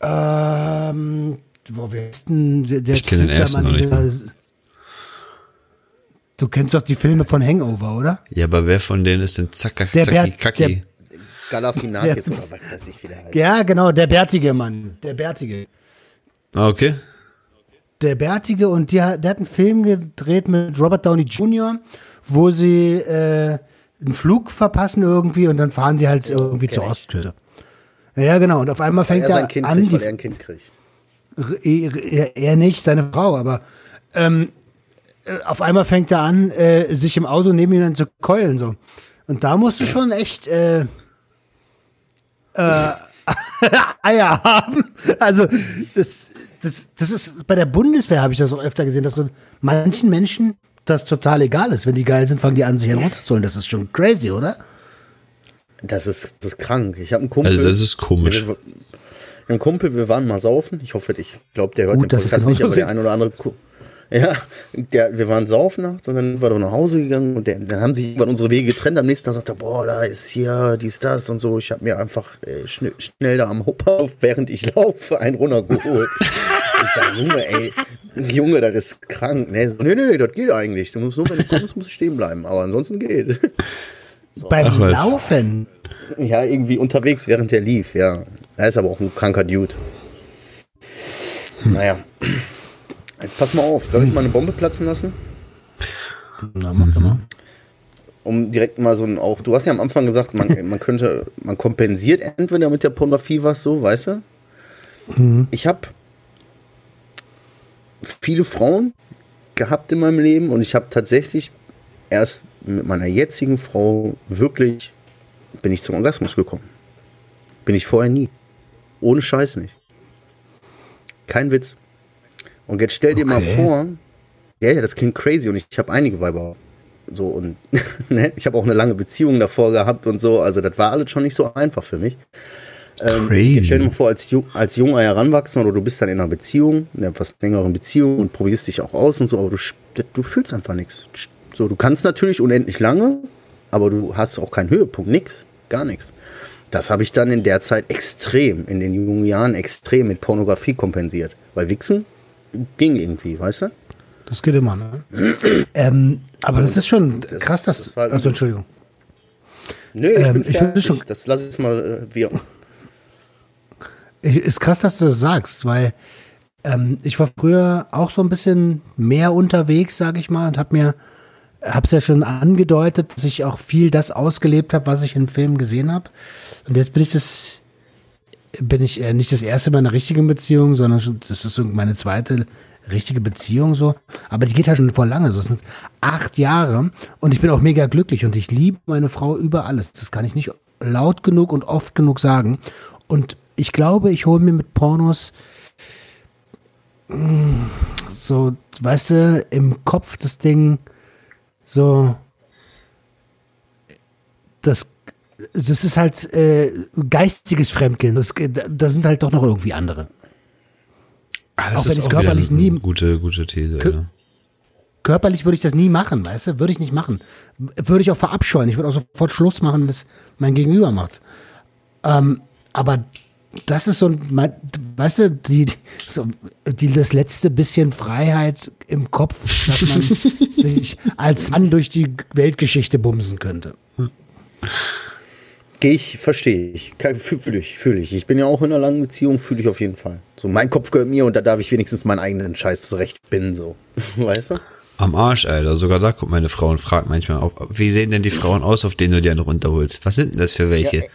ähm, wo wir der, der Ich kenn den ersten noch nicht dieser- Du kennst doch die Filme von Hangover, oder? Ja, aber wer von denen ist denn Zacka, Der Zacki, Bert-? Galafinakis Der- <laughs> oder was weiß ich, wie der heißt. Ja, genau, der bärtige Mann. Der bärtige. Ah, okay. der Bärtige und die, der hat einen Film gedreht mit Robert Downey Jr., wo sie äh, einen Flug verpassen irgendwie und dann fahren sie halt irgendwie zur Ostküste. Ja, genau. Und auf einmal fängt er er sein Kind an, kriegt, die, weil er ein Kind kriegt. er, er nicht, seine Frau, aber ähm, äh, auf einmal fängt er an, äh, sich im Auto neben ihm dann zu keulen so. Und da musst du schon echt äh, äh, <laughs> Eier haben. Also das, das, das ist bei der Bundeswehr habe ich das auch öfter gesehen, dass so manchen Menschen das total egal ist. Wenn die geil sind, fangen die an, sich einen runterzuholen. Das ist schon crazy, oder? Das ist, das ist krank. Ich habe einen Kumpel. Also das ist komisch. Ein Kumpel, wir waren mal saufen. Ich hoffe, ich glaube, der hört Gut, den Podcast nicht, genauso aber der ein oder andere. Ku ja, der, wir waren saufen nachts und dann war er nach Hause gegangen und der, dann haben sich irgendwann unsere Wege getrennt. Am nächsten Tag sagt er, boah, da ist hier dies, das und so. Ich habe mir einfach äh, schn schnell da am Hauptbahnhof, während ich laufe, einen runtergeholt. ich sag, Junge, ey, Junge, das ist krank. Nee, so, nee, nee, das geht eigentlich. Du musst nur, wenn du kommst, musst du stehen bleiben. Aber ansonsten geht. Beim Ach. Laufen. Ja, irgendwie unterwegs, während der lief, ja. Er ist aber auch ein kranker Dude. Naja. Jetzt pass mal auf, soll ich mal eine Bombe platzen lassen? Na, mach doch mal. Um direkt mal so ein auch. Du hast ja am Anfang gesagt, man, <laughs> man könnte, man kompensiert entweder mit der Pornografie was so, weißt du? Ich habe viele Frauen gehabt in meinem Leben und ich habe tatsächlich erst mit meiner jetzigen Frau wirklich bin ich zum Orgasmus gekommen. Bin ich vorher nie. Ohne Scheiß nicht. Kein Witz. Und jetzt stell dir mal Okay. vor, ja, ja, das klingt crazy und ich, ich habe einige Weiber so und <laughs> ne, ich habe auch eine lange Beziehung davor gehabt und so, also das war alles schon nicht so einfach für mich. Ähm, Crazy. Stell dir mal vor, als, als junger Heranwachsender oder du bist dann in einer Beziehung, in einer etwas längeren Beziehung und probierst dich auch aus und so, aber du, du fühlst einfach nichts. So, du kannst natürlich unendlich lange, aber du hast auch keinen Höhepunkt, nix, gar nichts. Das habe ich dann in der Zeit extrem, in den jungen Jahren extrem mit Pornografie kompensiert. Weil Wichsen ging irgendwie, weißt du? Das geht immer, ne? <clears throat> ähm, aber das ist schon krass, dass. das war- achso, Entschuldigung. Nö, ich Ähm, bin ich finde fertig. schon- das lass es mal äh, wir. Ich- Ist krass, dass du das sagst, weil ähm, ich war früher auch so ein bisschen mehr unterwegs, sage ich mal, und habe mir, hab's ja schon angedeutet, dass ich auch viel das ausgelebt habe, was ich in Filmen gesehen habe. Und jetzt bin ich das, bin ich äh, nicht das erste Mal in einer richtigen Beziehung, sondern schon, das ist meine zweite richtige Beziehung so. Aber die geht halt schon vor lange. So, es sind acht Jahre und ich bin auch mega glücklich und ich liebe meine Frau über alles. Das kann ich nicht laut genug und oft genug sagen. Und ich glaube, ich hole mir mit Pornos mm, so, weißt du, im Kopf das Ding so das das ist halt äh, geistiges Fremdgehen. Das, da sind halt doch noch irgendwie andere. Ah, das auch ist auch körperlich nie gute gute These. Ja. Körperlich würde ich das nie machen, weißt du? Würde ich nicht machen. Würde ich auch verabscheuen. Ich würde auch sofort Schluss machen, bis mein Gegenüber macht. Ähm, aber das ist so ein, weißt du, die, so, die, das letzte bisschen Freiheit im Kopf, dass man <laughs> sich als Mann durch die Weltgeschichte bumsen könnte. <laughs> Gehe ich, verstehe ich. Fühle ich, fühle ich. Ich bin ja auch in einer langen Beziehung, fühle ich auf jeden Fall. So, mein Kopf gehört mir und da darf ich wenigstens meinen eigenen Scheiß zurechtbinden, so. <laughs> Weißt du? Am Arsch, Alter. Sogar da kommt meine Frau und fragt manchmal, wie sehen denn die Frauen aus, auf denen du dir einen runterholst? Was sind denn das für welche? Ja.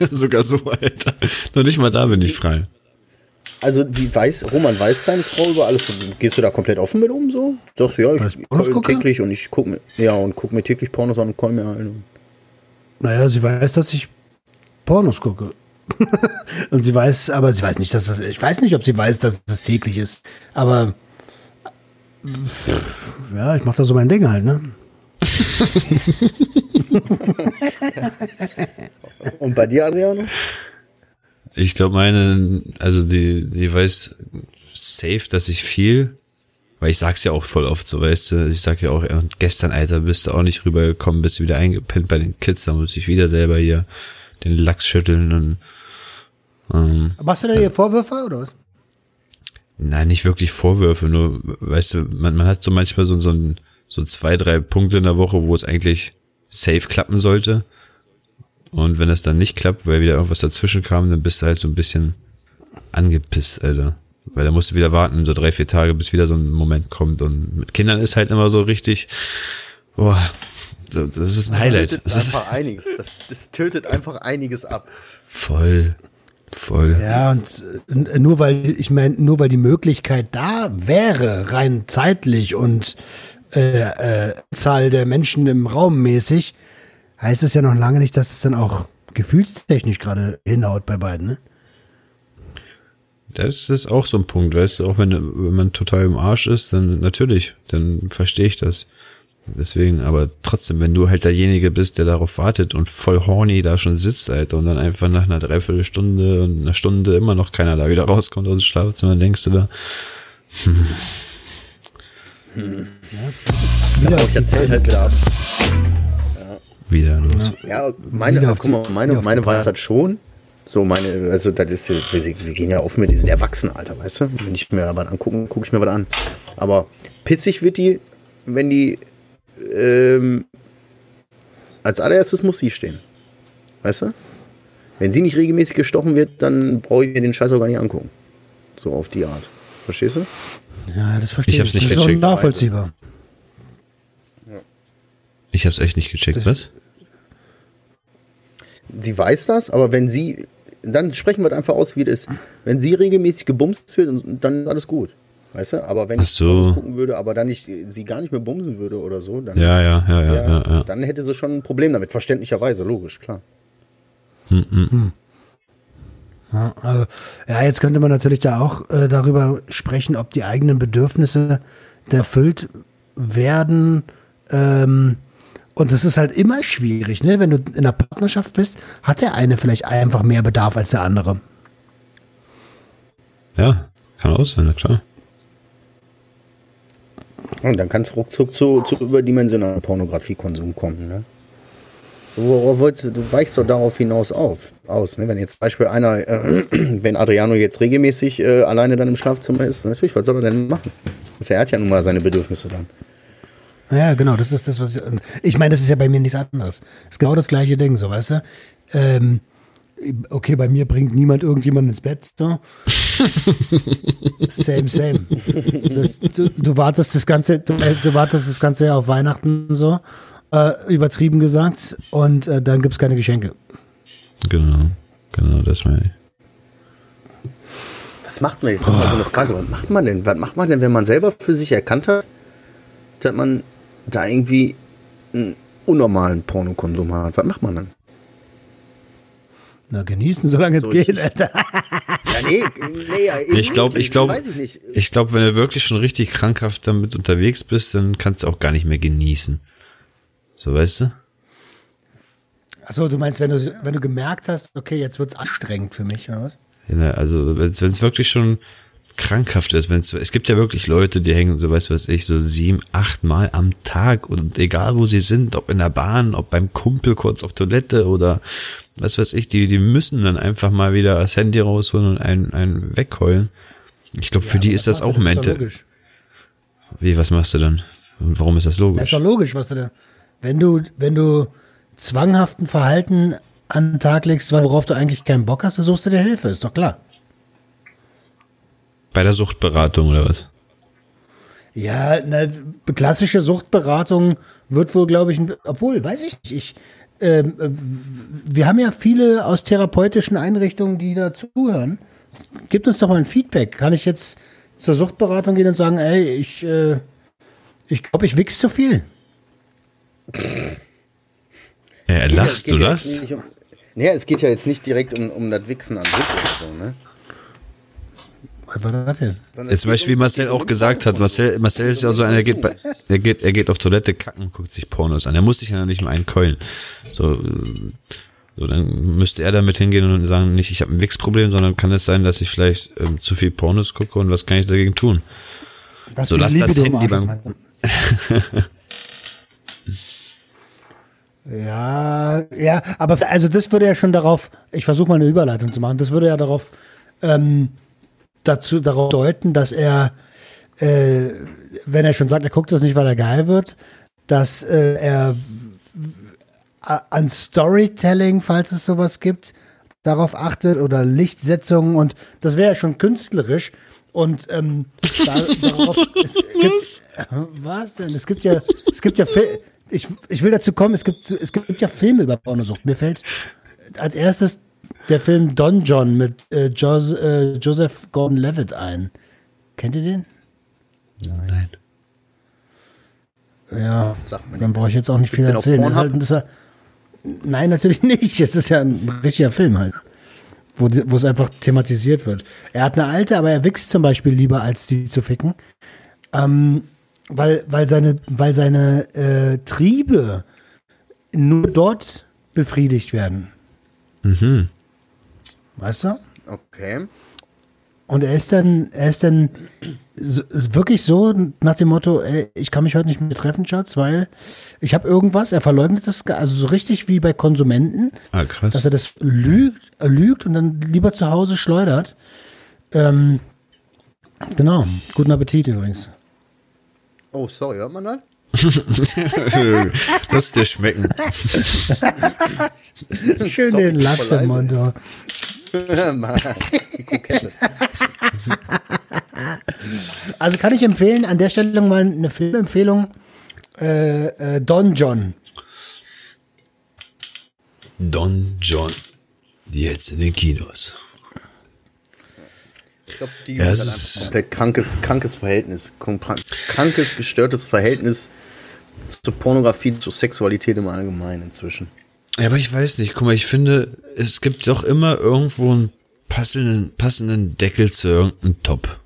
<laughs> Sogar so, Alter. Noch nicht mal da bin ich frei. Also, wie weiß, Roman, weiß deine Frau über alles? Gehst du da komplett offen mit um, so? Sagst du, ja, ich gucke täglich und ich gucke mir, ja, und guck mir täglich Pornos an und call mir ein. Naja, sie weiß, dass ich Pornos gucke. <laughs> und sie weiß, aber sie weiß nicht, dass das, ich weiß nicht, ob sie weiß, dass das täglich ist. Aber, ja, ich mach da so mein Ding halt, ne? <laughs> Und bei dir, Adriano? Ich glaube, meine, also die, die weiß safe, dass ich viel, weil ich sag's ja auch voll oft so, weißt du, ich sag ja auch, ja, gestern, Alter, bist du auch nicht rübergekommen, bist du wieder eingepinnt bei den Kids, da muss ich wieder selber hier den Lachs schütteln und ähm, Machst du denn hier Vorwürfe oder was? Nein, nicht wirklich Vorwürfe, nur, weißt du, man, man hat so manchmal so, so, ein, so zwei, drei Punkte in der Woche, wo es eigentlich safe klappen sollte. Und wenn es dann nicht klappt, weil wieder irgendwas dazwischen kam, dann bist du halt so ein bisschen angepisst, Alter. Weil da musst du wieder warten, so drei, vier Tage, bis wieder so ein Moment kommt. Und mit Kindern ist halt immer so richtig, boah, so, das ist ein Highlight. Das, ist einfach einiges. Das, das tötet einfach einiges ab. Voll. Voll. Ja, und nur weil, ich meine, nur weil die Möglichkeit da wäre, rein zeitlich und äh, äh, Zahl der Menschen im Raum mäßig, heißt es ja noch lange nicht, dass es dann auch gefühlstechnisch gerade hinhaut bei beiden, ne? Das ist auch so ein Punkt, weißt du, auch wenn, wenn man total im Arsch ist, dann natürlich, dann verstehe ich das. Deswegen, aber trotzdem, wenn du halt derjenige bist, der darauf wartet und voll horny da schon sitzt, Alter, und dann einfach nach einer Dreiviertelstunde und einer Stunde immer noch keiner da wieder <laughs> rauskommt aus dem Schlafzimmer, dann denkst du da, hm. Hm. Ja. Wieder auf erzählt halt wieder ab. Ja. Wieder los. Ja, meine, guck mal, meine, meine war halt schon. So meine, also das ist, wir, wir gehen ja offen mit diesen Erwachsenen, weißt du? Wenn ich mir was angucken, gucke ich mir was an. Aber pitzig wird die, wenn die ähm, als allererstes muss sie stehen. Weißt du? Wenn sie nicht regelmäßig gestochen wird, dann brauche ich mir den Scheiß auch gar nicht angucken. So auf die Art. Verstehst du? Ja, das verstehe ich. Ich hab's nicht das gecheckt. Ist nachvollziehbar. Ich hab's echt nicht gecheckt. Was? Sie weiß das, aber wenn sie, dann sprechen wir einfach aus, wie es ist. Wenn sie regelmäßig gebumst wird, dann ist alles gut. Weißt du? Aber wenn Ach so. ich gucken würde, aber dann nicht, sie gar nicht mehr bumsen würde oder so, dann, ja, ja, ja, ja, ja, ja. dann hätte sie schon ein Problem damit. Verständlicherweise, logisch, klar. Hm, hm, hm. Ja, also, ja, jetzt könnte man natürlich da auch äh, darüber sprechen, ob die eigenen Bedürfnisse erfüllt werden. Ähm, und das ist halt immer schwierig, ne? Wenn du in einer Partnerschaft bist, hat der eine vielleicht einfach mehr Bedarf als der andere. Ja, kann auch sein, na klar. Und dann kann es ruckzuck zu, zu überdimensionalen Pornografiekonsum kommen. Ne? So, worauf wolltest du, du weichst doch darauf hinaus auf, aus. Ne? Wenn jetzt zum Beispiel einer, äh, <clears throat> wenn Adriano jetzt regelmäßig äh, alleine dann im Schlafzimmer ist, natürlich, was soll er denn machen? Also er hat ja nun mal seine Bedürfnisse dann. Ja, genau, das ist das, was ich, ich meine, das ist ja bei mir nichts anderes. Das ist genau das gleiche Ding, so, weißt du? Ähm, Okay, bei mir bringt niemand irgendjemand ins Bett. So. <laughs> same, same. Das, du, du, wartest das ganze, du, äh, du, wartest das ganze Jahr auf Weihnachten so, äh, übertrieben gesagt, und äh, dann gibt's keine Geschenke. Genau, genau, das meine ich. Was macht man jetzt? Oh, mal so eine Frage. Was macht man denn? Was macht man denn, wenn man selber für sich erkannt hat, dass man da irgendwie einen unnormalen Pornokonsum hat? Was macht man dann? Na, genießen, solange so es geht, Alter. <laughs> Ja, nee, nee, ja, ich glaube, ich glaube, ich, ich glaube, wenn du wirklich schon richtig krankhaft damit unterwegs bist, dann kannst du auch gar nicht mehr genießen. So, weißt du? Achso, du meinst, wenn du, wenn du gemerkt hast, okay, jetzt wird's anstrengend für mich, oder was? Ja, also, wenn es wirklich schon krankhaft ist, wenn es es gibt ja wirklich Leute, die hängen, so weißt was ich, so sieben, acht Mal am Tag und egal wo sie sind, ob in der Bahn, ob beim Kumpel kurz auf Toilette oder was weiß ich, die, die müssen dann einfach mal wieder das Handy rausholen und einen, einen wegheulen. Ich glaube, für ja, die ist das auch mental. Wie, was machst du dann? Und warum ist das logisch? Das ist doch logisch, was du denn, wenn du, wenn du zwanghaften Verhalten an den Tag legst, worauf du eigentlich keinen Bock hast, dann suchst du dir Hilfe, ist doch klar. Bei der Suchtberatung oder was? Ja, eine klassische Suchtberatung wird wohl, glaube ich, obwohl, weiß ich nicht, ich, äh, wir haben ja viele aus therapeutischen Einrichtungen, die da zuhören. Gib uns doch mal ein Feedback. Kann ich jetzt zur Suchtberatung gehen und sagen, ey, ich, äh, ich glaube, ich wichs zu viel? Ja, lachst du das? Um, naja, es geht ja jetzt nicht direkt um, um das Wichsen an sich oder so, ne? Was war das denn? Jetzt zum Beispiel, wie Marcel auch gesagt hat, Marcel, Marcel ist ja so einer, er geht, bei, er geht, er geht auf Toilette kacken, guckt sich Pornos an. Er muss sich ja nicht mal einkeulen. So, so, dann müsste er damit hingehen und sagen, nicht, ich habe ein Wichsproblem, sondern kann es sein, dass ich vielleicht ähm, zu viel Pornos gucke und was kann ich dagegen tun? Das so, lass das Handy beim... <laughs> Ja, ja, aber also das würde ja schon darauf, ich versuche mal eine Überleitung zu machen, das würde ja darauf ähm, dazu darauf deuten, dass er, äh, wenn er schon sagt, er guckt das nicht, weil er geil wird, dass äh, er an Storytelling, falls es sowas gibt, darauf achtet oder Lichtsetzungen und das wäre ja schon künstlerisch. Und ähm, da, darauf, <laughs> es gibt, was denn? Es gibt ja, es gibt ja, ich, ich will dazu kommen, es gibt, es gibt ja Filme über Pornosucht. Mir fällt als erstes der Film Don John mit äh, Jos äh, Joseph Gordon-Levitt ein. Kennt ihr den? Nein. Ja, dann brauche ich jetzt auch nicht viel erzählen. Das halt, das halt, nein, natürlich nicht. Es ist ja ein richtiger Film halt. Wo, wo es einfach thematisiert wird. Er hat eine alte, aber er wächst zum Beispiel lieber, als die zu ficken. Ähm, weil, weil seine, weil seine äh, Triebe nur dort befriedigt werden. Mhm. Weißt du? Okay. Und er ist dann, er ist dann so, wirklich so nach dem Motto, ey, ich kann mich heute nicht mehr treffen, Schatz, weil ich habe irgendwas, er verleugnet das, also so richtig wie bei Konsumenten, ah, krass. dass er das lügt, lügt und dann lieber zu Hause schleudert. Ähm, genau, guten Appetit übrigens. Oh, sorry, hört man das? <laughs> Lass dir schmecken. Schön den Lachs im Mund. Also kann ich empfehlen, an der Stelle mal eine Filmempfehlung. Äh, äh, Don John. Don John. Jetzt in den Kinos. Ich glaube, die ja, ist komplett krankes, krankes Verhältnis, krankes, gestörtes Verhältnis zur Pornografie, zur Sexualität im Allgemeinen inzwischen. Ja, aber ich weiß nicht, guck mal, ich finde, es gibt doch immer irgendwo einen passenden, passenden Deckel zu irgendeinem Top.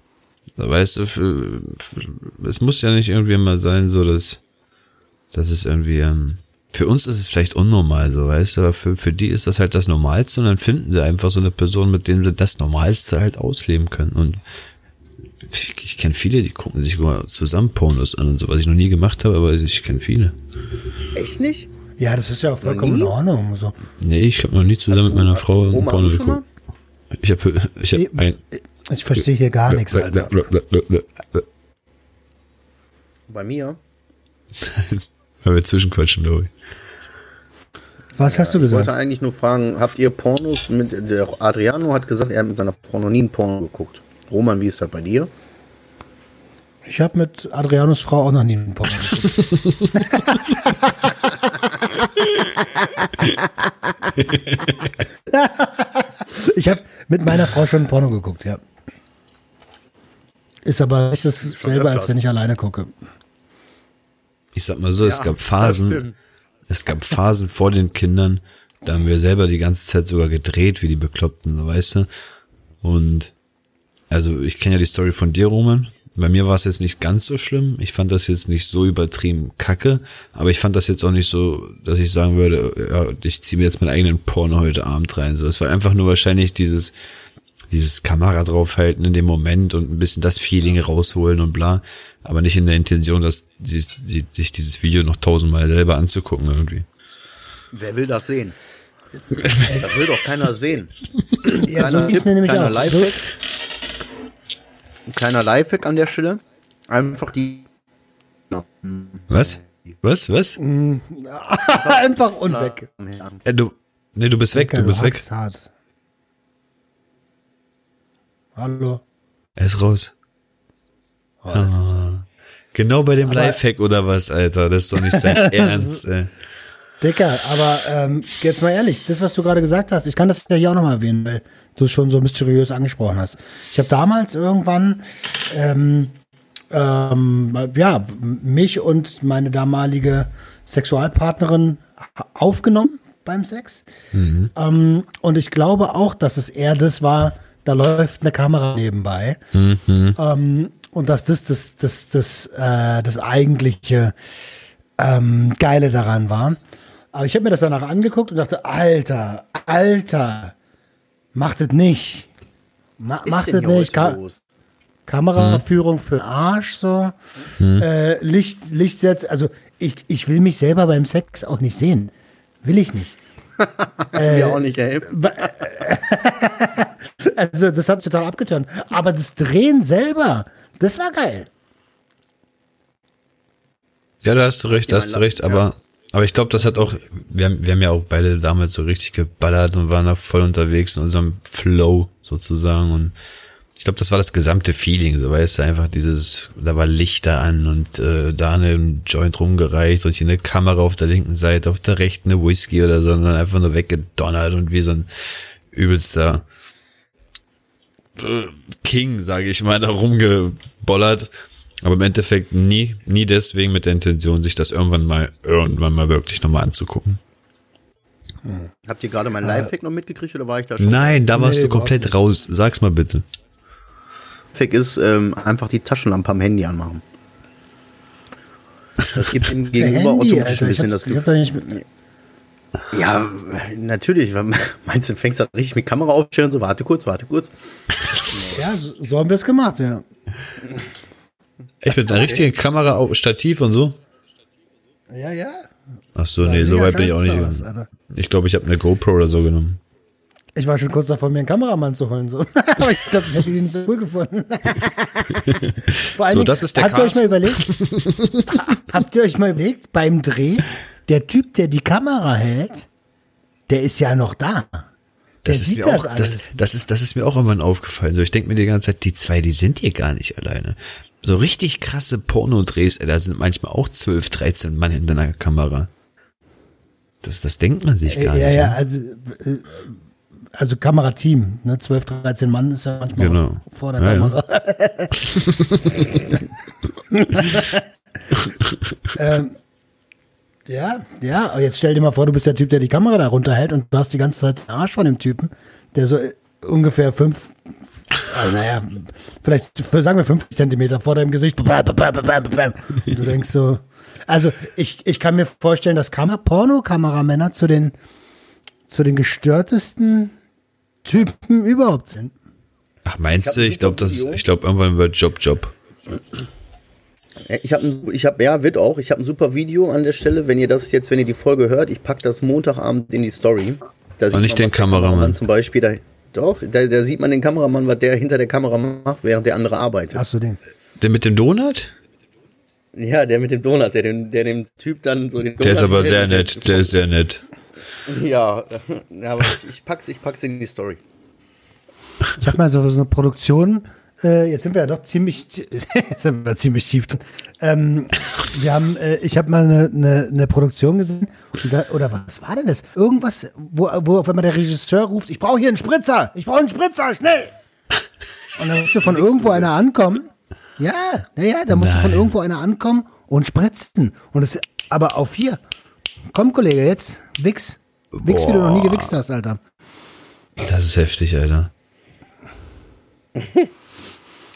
Da weißt du, für, für, es muss ja nicht irgendwie mal sein, so dass, dass es irgendwie, ähm, für uns ist es vielleicht unnormal, so weißt du, aber für, für die ist das halt das Normalste und dann finden sie einfach so eine Person, mit dem sie das Normalste halt ausleben können. Und ich, ich kenne viele, die gucken sich zusammen Pornos an und so, was ich noch nie gemacht habe, aber ich kenne viele. Echt nicht? Ja, das ist ja auch vollkommen in Ordnung. So. Nee, ich habe noch nie zusammen mit meiner Frau ein Porno geguckt. Ich habe ich hab ein. Ich verstehe hier gar nichts, Alter. Bei mir? <laughs> Weil wir zwischenquatschen, glaube ich. Was hast du Ich gesagt? wollte eigentlich nur fragen, habt ihr Pornos mit, der Adriano hat gesagt, er hat mit seiner Frau noch nie einen Porno geguckt. Roman, wie ist das bei dir? Ich habe mit Adrianus Frau auch noch nie einen Porno geguckt. <laughs> <laughs> ich habe mit meiner Frau schon ein Porno geguckt, ja. Ist aber nicht dasselbe, als wenn ich alleine gucke. Ich sag mal so, es Ja, gab das Phasen, es gab Phasen vor den Kindern, da haben wir selber die ganze Zeit sogar gedreht, wie die Bekloppten, so weißt du. Und also ich kenne ja die Story von dir, Roman. Bei mir war es jetzt nicht ganz so schlimm. Ich fand das jetzt nicht so übertrieben kacke, aber ich fand das jetzt auch nicht so, dass ich sagen würde, ja, ich ziehe mir jetzt meinen eigenen Porno heute Abend rein. So, es war einfach nur wahrscheinlich dieses dieses Kamera draufhalten in dem Moment und ein bisschen das Feeling rausholen und bla, aber nicht in der Intention, dass sie, sie, sich dieses Video noch tausendmal selber anzugucken irgendwie. Wer will das sehen? <laughs> Das will doch keiner sehen. Ja, Kleiner so Tipp, mir nämlich kleiner auch. Lifehack. Ein kleiner Lifehack an der Stelle. Einfach die. Was? Was? Was? <laughs> Einfach und weg. Äh, du, nee, du bist weg, du bist weg. Hart. Hallo. Er ist raus. Ah. Genau bei dem Lifehack oder was, Alter? Das ist doch nicht sein <laughs> Ernst, ey. Dicker, aber ähm, jetzt mal ehrlich, das, was du gerade gesagt hast, ich kann das ja hier auch nochmal erwähnen, weil du es schon so mysteriös angesprochen hast. Ich habe damals irgendwann, ähm, ähm, ja, mich und meine damalige Sexualpartnerin aufgenommen beim Sex. Ähm, und ich glaube auch, dass es eher das war, da läuft eine Kamera nebenbei. Ähm, und dass das das, das, das, äh, das eigentliche ähm, Geile daran war. Aber ich habe mir das danach angeguckt und dachte, Alter, Alter, macht es nicht. Ma macht es nicht. Ka Kameraführung für den Arsch, so. Äh, Licht, Lichtsetz, also ich, ich will mich selber beim Sex auch nicht sehen. Will ich nicht. <laughs> Mir auch nicht helfen. <laughs> Also das hat total abgeturnt. Aber das Drehen selber, das war geil. Ja, da hast du recht, da Ja, hast du recht, aber, aber ich glaube, das hat auch, wir haben, wir haben ja auch beide damals so richtig geballert und waren da voll unterwegs in unserem Flow sozusagen und ich glaube, das war das gesamte Feeling, so weißt du, einfach dieses, da war Lichter an und äh, da eine Joint rumgereicht und hier eine Kamera auf der linken Seite, auf der rechten eine Whisky oder so und dann einfach nur weggedonnert und wie so ein übelster äh, King, sage ich mal, da rumgebollert. Aber im Endeffekt nie, nie deswegen mit der Intention, sich das irgendwann mal, irgendwann mal wirklich nochmal anzugucken. Habt ihr gerade mein Lifehack noch mitgekriegt oder war ich da schon? Nein, da warst Nee, du komplett raus. Sag's mal bitte. Lifehack ist ähm, einfach die Taschenlampe am Handy anmachen. Das gibt <laughs> dem Gegenüber Handy, automatisch Alter, ein bisschen hab, das Gefühl. Ja, natürlich. <laughs> Meinst du, fängst du richtig mit Kamera aufstellen und so, warte kurz, warte kurz. ja, so, so haben wir es gemacht, ja. Echt mit einer richtigen Kamera, auf Stativ und so? Ja, ja. Ach so, nee, so weit bin ich auch nicht Aus. Ich glaube, ich habe eine GoPro oder so genommen. Ich war schon kurz davor, mir einen Kameramann zu holen. So. <laughs> Aber ich glaube, das hätte ich nicht so cool gefunden. <laughs> Vor allen So, das ist der habt ihr euch mal überlegt? <laughs> habt ihr euch mal überlegt, beim Dreh, der Typ, der die Kamera hält, der ist ja noch da. Der Das ist mir auch, alles. das, das ist, das ist mir auch irgendwann aufgefallen. So, ich denke mir die ganze Zeit, die zwei, die sind hier gar nicht alleine. So richtig krasse Pornodrehs, da sind manchmal auch 12, 13 Mann hinter einer Kamera. Das, das denkt man sich gar ja, nicht. ja, ne? also, äh, also Kamerateam, ne? 12, 13 Mann ist ja manchmal Genau. vor der Ja, ja. Kamera. <laughs> ähm, ja, ja, aber jetzt stell dir mal vor, du bist der Typ, der die Kamera da runterhält und du hast die ganze Zeit den Arsch von dem Typen, der so äh, ungefähr fünf, also naja, vielleicht sagen wir 50 Zentimeter vor deinem Gesicht. Und du denkst so, also ich, ich kann mir vorstellen, dass Kamer Porno-Kameramänner zu den, zu den gestörtesten Typen überhaupt sind. Ach, meinst du? Ich glaube, das, ich glaube, irgendwann wird Job Job. Ja, Ich habe, ich hab, ja, wird auch. Ich habe ein super Video an der Stelle. Wenn ihr das jetzt, wenn ihr die Folge hört, ich packe das Montagabend in die Story. Da sieht nicht den Kameramann. Zum Beispiel, da, doch, da, da sieht man den Kameramann, was der hinter der Kamera macht, während der andere arbeitet. Hast du den? Der mit dem Donut? Ja, der mit dem Donut, der dem, der dem Typ dann so den Der ist Donut aber sehr nett. Der ist sehr nett. Ja, ja aber ich, ich, pack's, ich pack's in die Story. Ich habe mal so, so eine Produktion, äh, jetzt sind wir ja doch ziemlich, <laughs> jetzt sind wir ziemlich tief drin. Ähm, wir haben, äh, ich habe mal eine, eine, eine Produktion gesehen, da, oder was war denn das? Irgendwas, wo, wo auf einmal der Regisseur ruft, ich brauche hier einen Spritzer, ich brauche einen Spritzer, schnell! Und dann musste von irgendwo einer ankommen. Ja, naja, da musste Nein. von irgendwo einer ankommen und spritzen. Und es, aber auf hier. Komm, Kollege, jetzt, wichs. Wichs, wie du noch nie gewichst hast, Alter. Das ist heftig, Alter.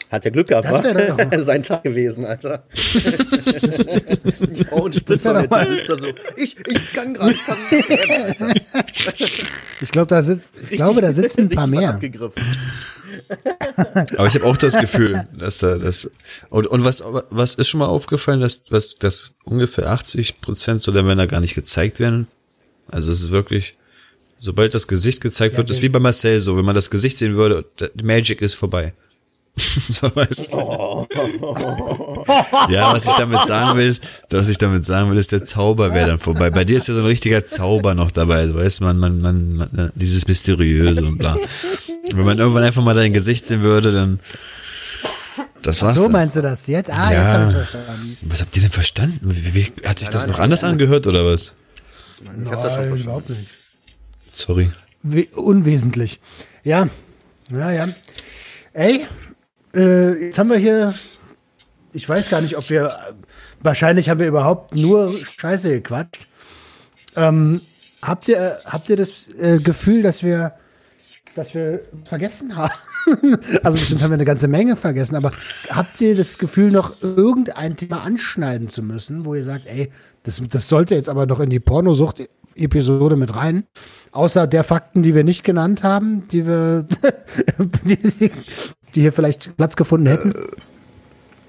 Hat ja Glück gehabt, Das wa? wär doch mal- <laughs> Sein Tag gewesen, Alter. ich brauche einen Spritzer mit. so. Ich, ich kann gerade. ich glaube, da, sitzt, ich glaube, da sitzen ein paar Richtig mehr. Aber ich habe auch das Gefühl, dass da das und, und was was ist schon mal aufgefallen, dass was dass ungefähr 80 Prozent so der Männer gar nicht gezeigt werden. Also es ist wirklich, sobald das Gesicht gezeigt wird, ist wie bei Marcel so, wenn man das Gesicht sehen würde, die Magic ist vorbei. <laughs> so weißt du. <laughs> Ja, was ich damit sagen will, ist, was ich damit sagen will, ist, der Zauber wäre dann vorbei. Bei dir ist ja so ein richtiger Zauber noch dabei, so weißt du, man, man, man, man, dieses Mysteriöse und bla. Wenn man irgendwann einfach mal dein Gesicht sehen würde, dann, das war's. So dann. meinst du das jetzt? Ah, Ja. jetzt habe ich verstanden. Was habt ihr denn verstanden? Wie, wie, hat sich das noch anders angehört oder was? Ich hab das schon Nein, verstanden. überhaupt nicht. Sorry. We unwesentlich. Ja, ja, ja. Ey, äh, jetzt haben wir hier, ich weiß gar nicht, ob wir, wahrscheinlich haben wir überhaupt nur Scheiße gequatscht. Ähm, habt ihr, habt ihr das äh, Gefühl, dass wir, dass wir vergessen haben? <laughs> also bestimmt haben wir eine ganze Menge vergessen, aber habt ihr das Gefühl, noch irgendein Thema anschneiden zu müssen, wo ihr sagt, ey, das, das sollte jetzt aber doch in die Pornosucht-Episode mit rein? Außer der Fakten, die wir nicht genannt haben, die wir, <laughs> die, die hier vielleicht Platz gefunden hätten.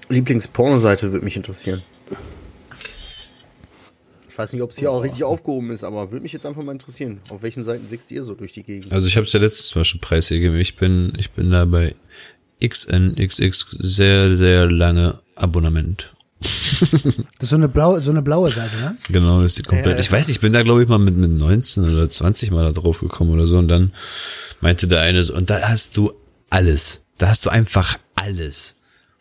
Lieblingspornoseite würde mich interessieren. Ich weiß nicht, ob es hier auch richtig aufgehoben ist, aber würde mich jetzt einfach mal interessieren. Auf welchen Seiten wächst ihr so durch die Gegend? Also ich habe es ja letztes Mal schon preisgegeben. Ich bin, ich bin da bei XNXX sehr, sehr lange Abonnement. <laughs> Das ist so eine blaue, so eine blaue Seite, ne? Genau, das ist die komplett. Ich weiß, nicht, ich bin da glaube ich mal mit, mit 19 oder 20 mal da drauf gekommen oder so und dann meinte der eine so, und da hast du alles. Da hast du einfach alles.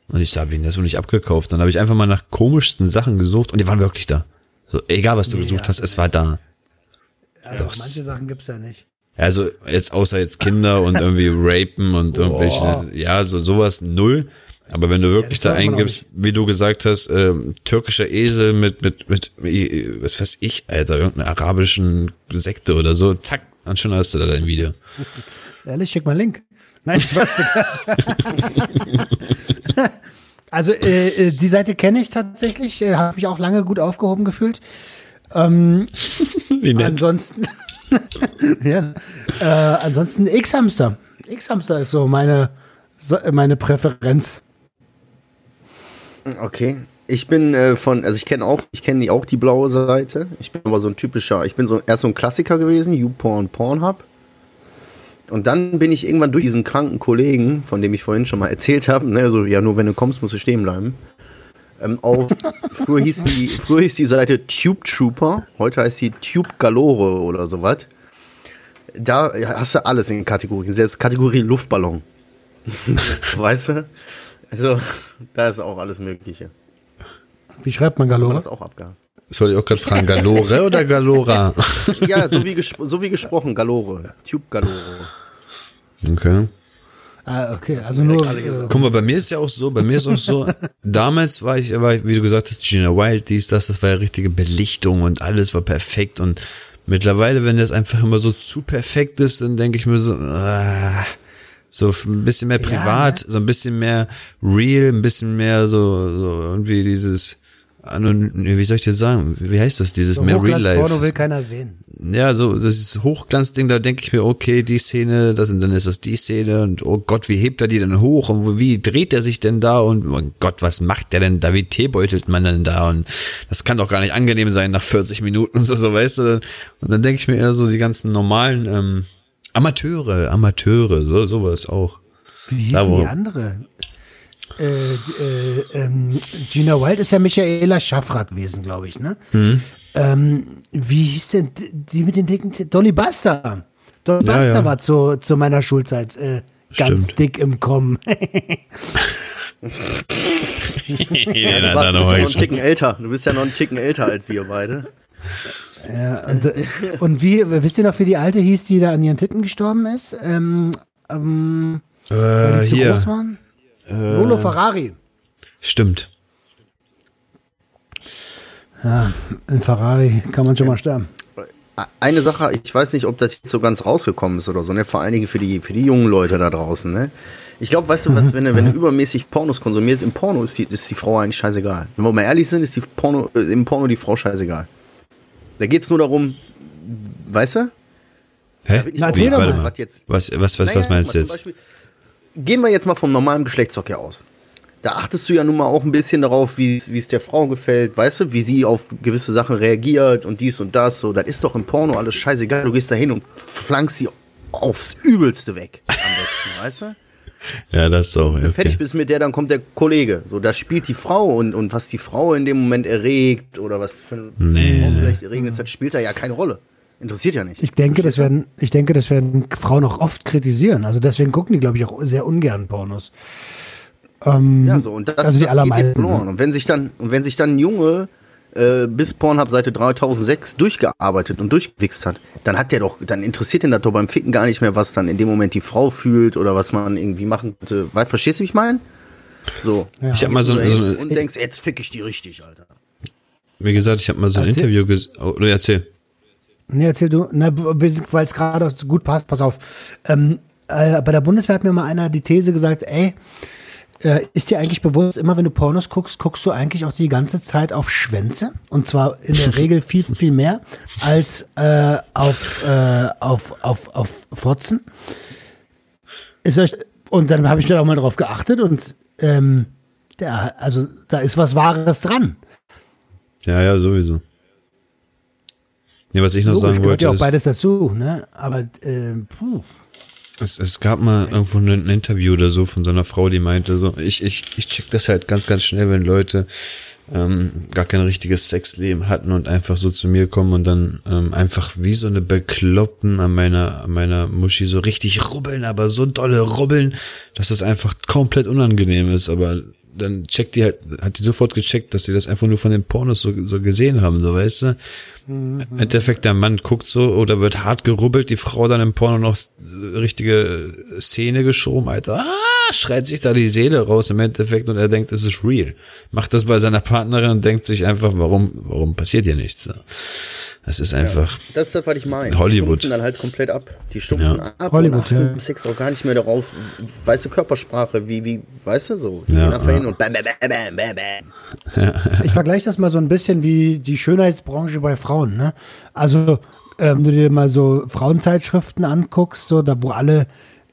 Und ich habe ihn das so nicht abgekauft. Dann habe ich einfach mal nach komischsten Sachen gesucht und die waren wirklich da. So, egal was du gesucht hast, es war da. Also Doch. manche Sachen gibt's ja nicht. Also jetzt außer jetzt Kinder und irgendwie Rapen und irgendwelche, ja, so sowas null. Aber wenn du wirklich das da eingibst, wie du gesagt hast, ähm, türkischer Esel mit, mit, mit, äh, was weiß ich, Alter, irgendeiner arabischen Sekte oder so, zack, dann schon hast du da dein Video. <laughs> Ehrlich, schick mal einen Link. Nein, ich <laughs> weiß Also äh, äh, die Seite kenne ich tatsächlich, äh, habe mich auch lange gut aufgehoben gefühlt. Ähm, <laughs> Wie nett. ansonsten, <laughs> ja, äh, ansonsten X-Hamster. X-Hamster ist so meine, so- meine Präferenz. Okay. Ich bin äh, von, also ich kenne auch, ich kenne die auch die blaue Seite. Ich bin aber so ein typischer, ich bin so erst so ein Klassiker gewesen, YouPorn, Pornhub. Und dann bin ich irgendwann durch diesen kranken Kollegen, von dem ich vorhin schon mal erzählt habe, ne, so, ja, nur wenn du kommst, musst du stehen bleiben. Ähm, auf, <laughs> früher, hieß die, früher hieß die Seite Tube Trooper, heute heißt die Tube Galore oder sowas. Da hast du alles in Kategorien, selbst Kategorie Luftballon. <laughs> weißt du? Also, da ist auch alles Mögliche. Wie schreibt man Galore? das auch abgehakt. Das wollte ich auch gerade fragen, Galore <laughs> oder Galora? Ja, so wie, so wie gesprochen, Galore. Tube Galore. Okay. Ah, okay, also nur. Äh, Guck mal, bei mir ist ja auch so, bei mir ist auch so, <laughs> damals war ich, war, ich, wie du gesagt hast, Gina Wild, dies, das, das war ja richtige Belichtung und alles war perfekt und mittlerweile, wenn das einfach immer so zu perfekt ist, dann denke ich mir so, ah, so ein bisschen mehr privat, so ein bisschen mehr real, ein bisschen mehr so, so irgendwie dieses, wie soll ich dir sagen, wie heißt das, dieses so mehr Real Life? Porno will keiner sehen. ja, so das ist Hochglanzding, da denke ich mir, okay, die Szene, das und dann ist das die Szene und oh Gott, wie hebt er die denn hoch und wie dreht er sich denn da und oh Gott, was macht der denn da, wie teebeutelt man denn da und das kann doch gar nicht angenehm sein nach 40 Minuten und so, so weißt du. Und dann denke ich mir eher so die ganzen normalen ähm, Amateure, Amateure, so sowas auch. Wie hieß Da, wo- die andere? Äh, äh, ähm, Gina Wild ist ja Michaela Schaffra gewesen, glaube ich, ne? Mhm. Ähm, wie hieß denn die- mit den dicken T- Dolly Buster? Dolly Ja, Buster ja. war zu, zu meiner Schulzeit äh, ganz Stimmt. dick im Kommen. <laughs> Ja, Du warst noch einen Ticken älter. Du bist ja noch einen Ticken älter als wir beide. ja, und, äh, und wie, wisst ihr noch, wie die alte hieß, die da an ihren Titten gestorben ist? Ähm, ähm, weil Äh, die zu groß hier. waren? Lolo Ferrari. Stimmt. In Ferrari kann man schon mal sterben. Eine Sache, ich weiß nicht, ob das jetzt so ganz rausgekommen ist oder so, ne? Vor allen Dingen für die, für die jungen Leute da draußen, ne? Ich glaube, weißt du, was, wenn du, wenn du <laughs> übermäßig Pornos konsumiert, im Porno ist die, ist die Frau eigentlich scheißegal. Wenn wir mal ehrlich sind, ist die Porno, äh, im Porno die Frau scheißegal. Da geht's nur darum, weißt du? Hä? Na, erzähl doch geachtet, mal. was jetzt Was, was, was, Naja, was meinst du jetzt? Beispiel, gehen wir jetzt mal vom normalen Geschlechtsverkehr aus. Da achtest du ja nun mal auch ein bisschen darauf, wie es der Frau gefällt, weißt du, wie sie auf gewisse Sachen reagiert und dies und das. So, das ist doch im Porno alles scheißegal. Du gehst da hin und flankst sie aufs Übelste weg. Am besten, <laughs> weißt du? Ja, das ist auch. Wenn du fertig Okay. bist mit der, dann kommt der Kollege. So, da spielt die Frau und, und was die Frau in dem Moment erregt oder was für ein Nee. Frau vielleicht erregend ist, das spielt da ja keine Rolle. Interessiert ja nicht. Ich denke, das werden, ich denke, das werden Frauen auch oft kritisieren. Also deswegen gucken die, glaube ich, auch sehr ungern Pornos. du? Ja, so, und das, Also die das geht jetzt verloren. ne? Und wenn sich dann, und wenn sich dann ein Junge äh, bis Pornhub Seite 3006 durchgearbeitet und durchgewichst hat, dann hat der doch, dann interessiert ihn das doch beim Ficken gar nicht mehr, was dann in dem Moment die Frau fühlt oder was man irgendwie machen könnte. Weißt, verstehst du, wie ich meine? So. Ich habe mal so, so eine, und denkst, jetzt fick ich die richtig, Alter. wie gesagt, ich habe mal so ein Erzähl. Interview gesehen. Oder erzähl. Nee, erzähl du. Weil es gerade gut passt, pass auf. Ähm, äh, bei der Bundeswehr hat mir mal einer die These gesagt, ey, äh, ist dir eigentlich bewusst, immer wenn du Pornos guckst, guckst du eigentlich auch die ganze Zeit auf Schwänze? Und zwar in der <laughs> Regel viel, viel mehr als äh, auf, äh, auf, auf, auf Fotzen. Ist euch, und dann habe ich mir auch mal drauf geachtet und ähm, der, also da ist was Wahres dran. Ja, ja, sowieso. Nee, was ich noch Logisch, sagen gehört wollte, ja auch beides dazu, ne? Aber äh, puh. es, es gab mal irgendwo ein Interview oder so von so einer Frau, die meinte so, ich, ich, ich check das halt ganz, ganz schnell, wenn Leute ähm, gar kein richtiges Sexleben hatten und einfach so zu mir kommen und dann ähm, einfach wie so eine Bekloppten an meiner, an meiner Muschi so richtig rubbeln, aber so dolle rubbeln, dass das einfach komplett unangenehm ist, aber dann checkt die halt, hat die sofort gecheckt, dass die das einfach nur von den Pornos so, so gesehen haben, so weißt du. Im Endeffekt, der Mann guckt so oder wird hart gerubbelt, die Frau dann im Porno noch äh, richtige Szene geschoben, Alter. Ah, schreit sich da die Seele raus im Endeffekt und er denkt, es ist real. Macht das bei seiner Partnerin und denkt sich einfach, warum, warum passiert hier nichts? So. Das ist einfach, Das ist das, was ich meine. Hollywood. Die stumpfen dann halt komplett ab. Die stumpfen Ja. ab Hollywood, und achten ja. Sex auch gar nicht mehr darauf. Weißt du, Körpersprache, wie, wie, weißt du, so. Die Ja, ja. hin und bam, bam, bam, bam, bam, bam. Ich vergleiche das mal so ein bisschen wie die Schönheitsbranche bei Frauen. Ne? Also, äh, wenn du dir mal so Frauenzeitschriften anguckst, so da wo alle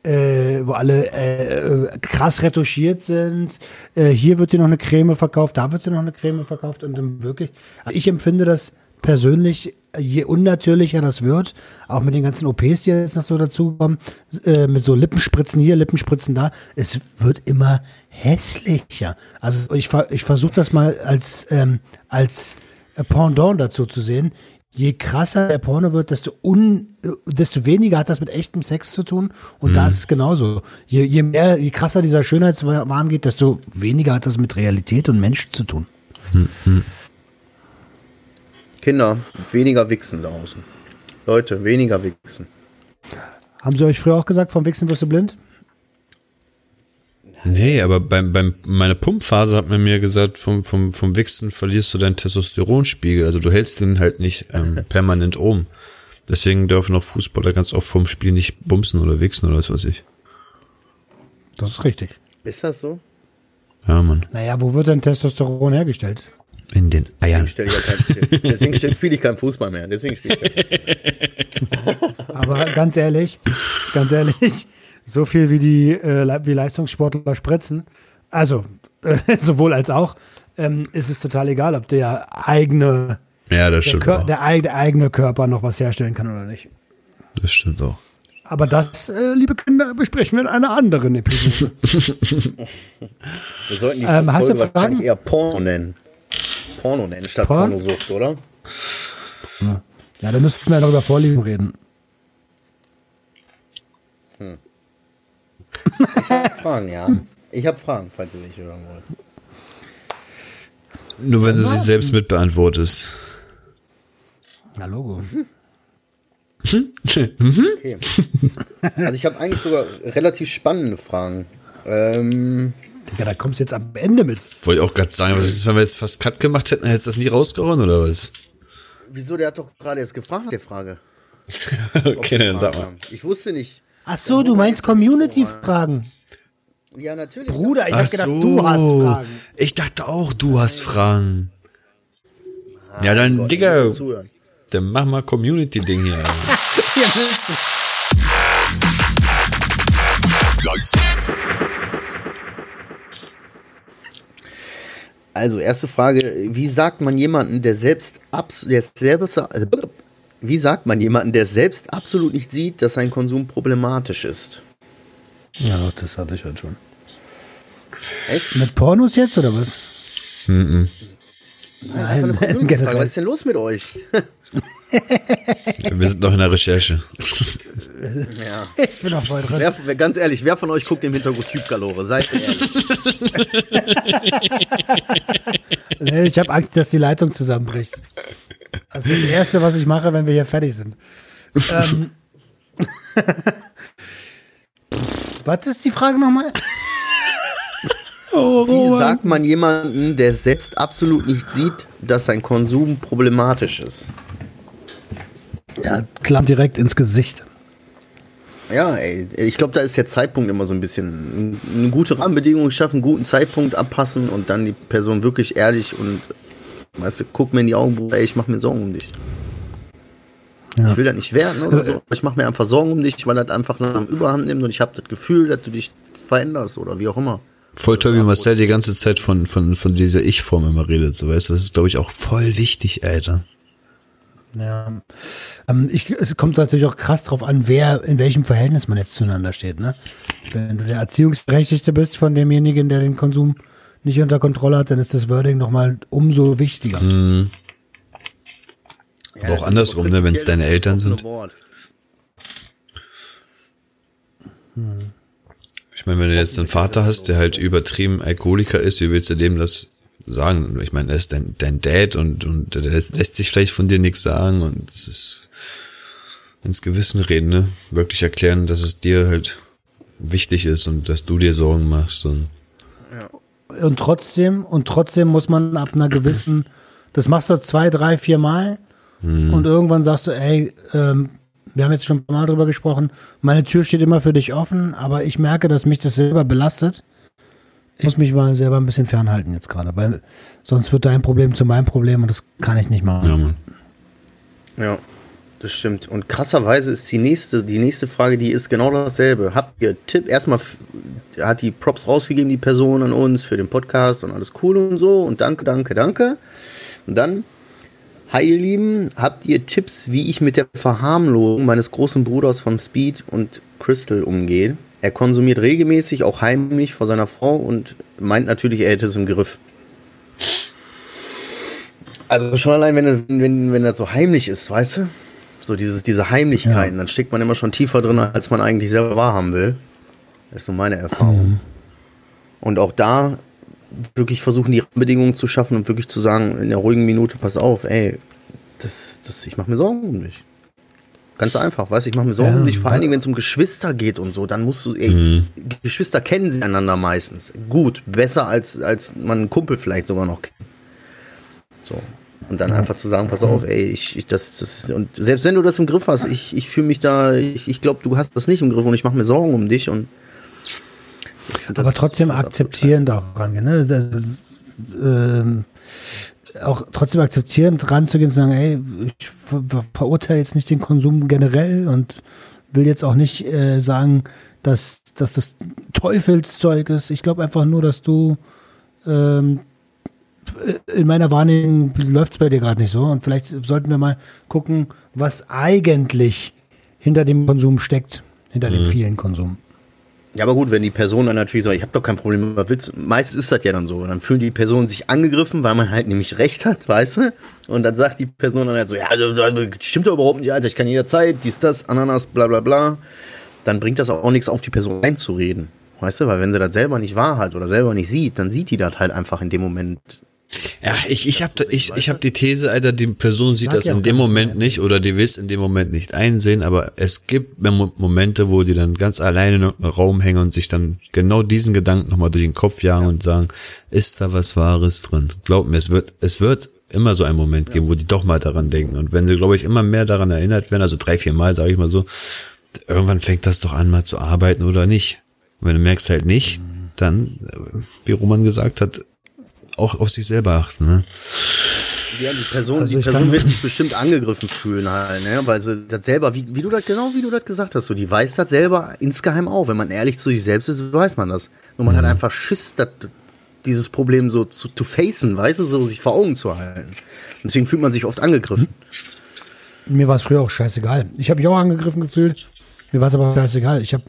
äh, wo alle äh, äh, krass retuschiert sind. Äh, hier wird dir noch eine Creme verkauft, da wird dir noch eine Creme verkauft und dann wirklich. Ich empfinde das persönlich, je unnatürlicher das wird, auch mit den ganzen OPs, die jetzt noch so dazukommen, äh, mit so Lippenspritzen hier, Lippenspritzen da, es wird immer hässlicher. Also ich, ich versuche das mal als, ähm, als äh, Pendant dazu zu sehen. Je krasser der Porno wird, desto, un, äh, desto weniger hat das mit echtem Sex zu tun. Und da ist es genauso. Je, je mehr, je krasser dieser Schönheitswahn geht, desto weniger hat das mit Realität und Mensch zu tun. Kinder, weniger wichsen da außen. Leute, weniger wichsen. Haben sie euch früher auch gesagt, vom Wichsen wirst du blind? nee, aber beim, beim, meine Pumpphase hat man mir gesagt, vom, vom, vom Wichsen verlierst du deinen Testosteronspiegel. Also du hältst den halt nicht ähm, <laughs> permanent oben. Deswegen dürfen auch Fußballer ganz oft vom Spiel nicht bumsen oder wichsen oder was weiß ich. Das ist richtig. Ist das so? Ja, Mann. Naja, wo wird denn Testosteron hergestellt? In den Eiern. Ich stell ja kein, deswegen <laughs> spiele ich keinen Fußball mehr. Deswegen spiele ich keinen. Aber ganz ehrlich, ganz ehrlich, so viel wie die äh, wie Leistungssportler spritzen, also äh, <laughs> sowohl als auch, ähm, ist es total egal, ob der eigene, Ja, das der, stimmt Kör auch. der, eig- der eigene Körper noch was herstellen kann oder nicht. Das stimmt auch. Aber das, äh, liebe Kinder, besprechen wir in einer anderen Episode. Wir sollten die Ähm, hast du Folge wahrscheinlich eher Porno nennen. Porno nennen statt Porn? Pornosucht, oder? ja, dann müssten wir noch über Vorlieben reden. Fragen, ja. Ich habe Fragen, falls ihr welche hören wollt. Nur wenn du sie selbst mit beantwortest. Na, Logo. Okay. Also ich habe eigentlich sogar relativ spannende Fragen. Ähm, Digga, da kommst du jetzt am Ende mit. Wollte ich auch gerade sagen, was ist, wenn wir jetzt fast Cut gemacht hätten, hättest du das nie rausgehauen oder was? wieso, der hat doch gerade jetzt gefragt, die Frage. <laughs> okay, dann sag mal. Ich wusste nicht. Ach so, du meinst Community-Fragen. Ja, natürlich. Bruder, ich Ach hab gedacht, so. du hast Fragen. Ich dachte auch, du hast Fragen. Ja, dann, Gott, Digga, dann mach mal Community-Ding hier. <laughs> Also, erste Frage. Wie sagt man jemanden, der selbst, abs der selbst wie sagt man jemanden, der selbst absolut nicht sieht, dass sein Konsum problematisch ist? Ja, das hatte ich heute schon. Echt? Mit Pornos jetzt oder was? Einfach eine <laughs> Nein, Community-Frage. generell. Was ist denn los mit euch? Wir sind noch in der Recherche. ja. <laughs> Ich bin auch voll drin. Wer, wer, ganz ehrlich, wer von euch guckt im Hintergrund Typgalore? Seid ehrlich. <laughs> Nee, ich habe Angst, dass die Leitung zusammenbricht. Das ist das Erste, was ich mache, wenn wir hier fertig sind. ähm, <laughs> was ist die Frage nochmal? Wie sagt man jemanden, der selbst absolut nicht sieht, dass sein Konsum problematisch ist? Ja, klammt direkt ins Gesicht. Ja, ey, ich glaube, da ist der Zeitpunkt immer so ein bisschen eine gute Rahmenbedingung schaffen, einen guten Zeitpunkt abpassen und dann die Person wirklich ehrlich und weißt du, guck mir in die Augen, Bruder, ey, ich mache mir Sorgen um dich. Ja. Ich will das nicht werten oder so, aber ich mache mir einfach Sorgen um dich, weil das einfach langsam Überhand nimmt und ich habe das Gefühl, dass du dich veränderst oder wie auch immer. Voll toll, wie Marcel die ganze Zeit von, von, von dieser Ich-Form immer redet, so weißt du. Das ist, glaube ich, auch voll wichtig, Alter. Ja. Ähm, ich, es kommt natürlich auch krass drauf an, wer, in welchem Verhältnis man jetzt zueinander steht. Ne? Wenn du der Erziehungsberechtigte bist von demjenigen, der den Konsum nicht unter Kontrolle hat, dann ist das Wording nochmal umso wichtiger. Aber auch andersrum, ne, wenn es deine Eltern sind. Ich meine, wenn du jetzt einen Vater hast, der halt übertrieben Alkoholiker ist, wie willst du dem das sagen? Ich meine, er ist dein, dein Dad und, und der lässt, lässt sich vielleicht von dir nichts sagen und es ist ins Gewissen reden, ne? Wirklich erklären, dass es dir halt wichtig ist und dass du dir Sorgen machst und Und trotzdem, und trotzdem muss man ab einer gewissen, das machst du zwei, drei, vier Mal und irgendwann sagst du, ey, ähm, wir haben jetzt schon ein paar Mal drüber gesprochen, meine Tür steht immer für dich offen, aber ich merke, dass mich das selber belastet. Ich muss mich mal selber ein bisschen fernhalten jetzt gerade, weil sonst wird dein Problem zu meinem Problem und das kann ich nicht machen. ja. Ja, das stimmt. Und krasserweise ist die nächste, die nächste Frage, die ist genau dasselbe. Habt ihr Tipp? Erstmal hat die Props rausgegeben, die Person an uns für den Podcast und alles cool und so. Und danke, danke, danke. Und dann, hi ihr Lieben, habt ihr Tipps, wie ich mit der Verharmlosung meines großen Bruders von Speed und Crystal umgehe? Er konsumiert regelmäßig, auch heimlich vor seiner Frau und meint natürlich, er hätte es im Griff. Also schon allein, wenn, wenn, wenn das so heimlich ist, weißt du? So dieses, diese Heimlichkeiten, dann steckt man immer schon tiefer drin, als man eigentlich selber wahrhaben will. Das ist so meine Erfahrung. Und auch da wirklich versuchen, die Bedingungen zu schaffen und wirklich zu sagen, in der ruhigen Minute, pass auf, ey, das, das, ich mache mir Sorgen um dich. Ganz einfach, weißt du, ich mache mir Sorgen Ja, um dich, vor allen. Dingen, wenn es um Geschwister geht und so, dann musst du, ey, Geschwister kennen sie einander meistens. Gut, besser als, als man einen Kumpel vielleicht sogar noch kennt. So. Und dann einfach zu sagen, pass auf, ey, ich, ich das, das, und selbst wenn du das im Griff hast, ich, ich fühle mich da, ich, ich glaube, du hast das nicht im Griff und ich mache mir Sorgen um dich und Aber trotzdem auch rangehen. Ne? Das, ähm, auch trotzdem akzeptierend ranzugehen und zu sagen, ey, ich ver ver verurteile jetzt nicht den Konsum generell und will jetzt auch nicht äh, sagen, dass, dass das Teufelszeug ist. Ich glaube einfach nur, dass du ähm, in meiner Wahrnehmung läuft es bei dir gerade nicht so. Und vielleicht sollten wir mal gucken, was eigentlich hinter dem Konsum steckt. hinter dem vielen Konsum. Ja, aber gut, wenn die Person dann natürlich sagt, ich habe doch kein Problem, was willst Meistens ist das ja dann so. Dann fühlen die Personen sich angegriffen, weil man halt nämlich recht hat, weißt du? Und dann sagt die Person dann halt so, ja, das stimmt doch überhaupt nicht, Alter, ich kann jederzeit, dies, das, Ananas, bla bla bla. Dann bringt das auch nichts auf die Person einzureden. Weißt du, weil wenn sie das selber nicht wahr hat oder selber nicht sieht, dann sieht die das halt einfach in dem Moment Ja, ich, ich habe ich, ich hab die These, Alter, die Person sieht das ja in dem Moment nicht oder die will es in dem Moment nicht einsehen, aber es gibt Mo- Momente, wo die dann ganz alleine im Raum hängen und sich dann genau diesen Gedanken nochmal durch den Kopf jagen und sagen, ist da was Wahres drin? Glaub mir, es wird, es wird immer so einen Moment geben, wo die doch mal daran denken. Und wenn sie, glaube ich, immer mehr daran erinnert werden, also drei, vier Mal, sage ich mal so, irgendwann fängt das doch an, mal zu arbeiten oder nicht. Und wenn du merkst halt nicht, dann, äh, wie Roman gesagt hat, auch auf sich selber achten, ne? Ja, die Person, Also die Person kann- wird <laughs> sich bestimmt angegriffen fühlen halt, ne? Weil sie das selber, wie, wie du das, genau wie du das gesagt hast, so, die weiß das selber insgeheim auch. Wenn man ehrlich zu sich selbst ist, weiß man das. Nur man hat einfach Schiss, das, dieses Problem so zu, zu facen, weißt du, so sich vor Augen zu halten. Und deswegen fühlt man sich oft angegriffen. Mir war es früher auch scheißegal. Ich habe mich auch angegriffen gefühlt. Mir war es aber scheißegal. Ich habe,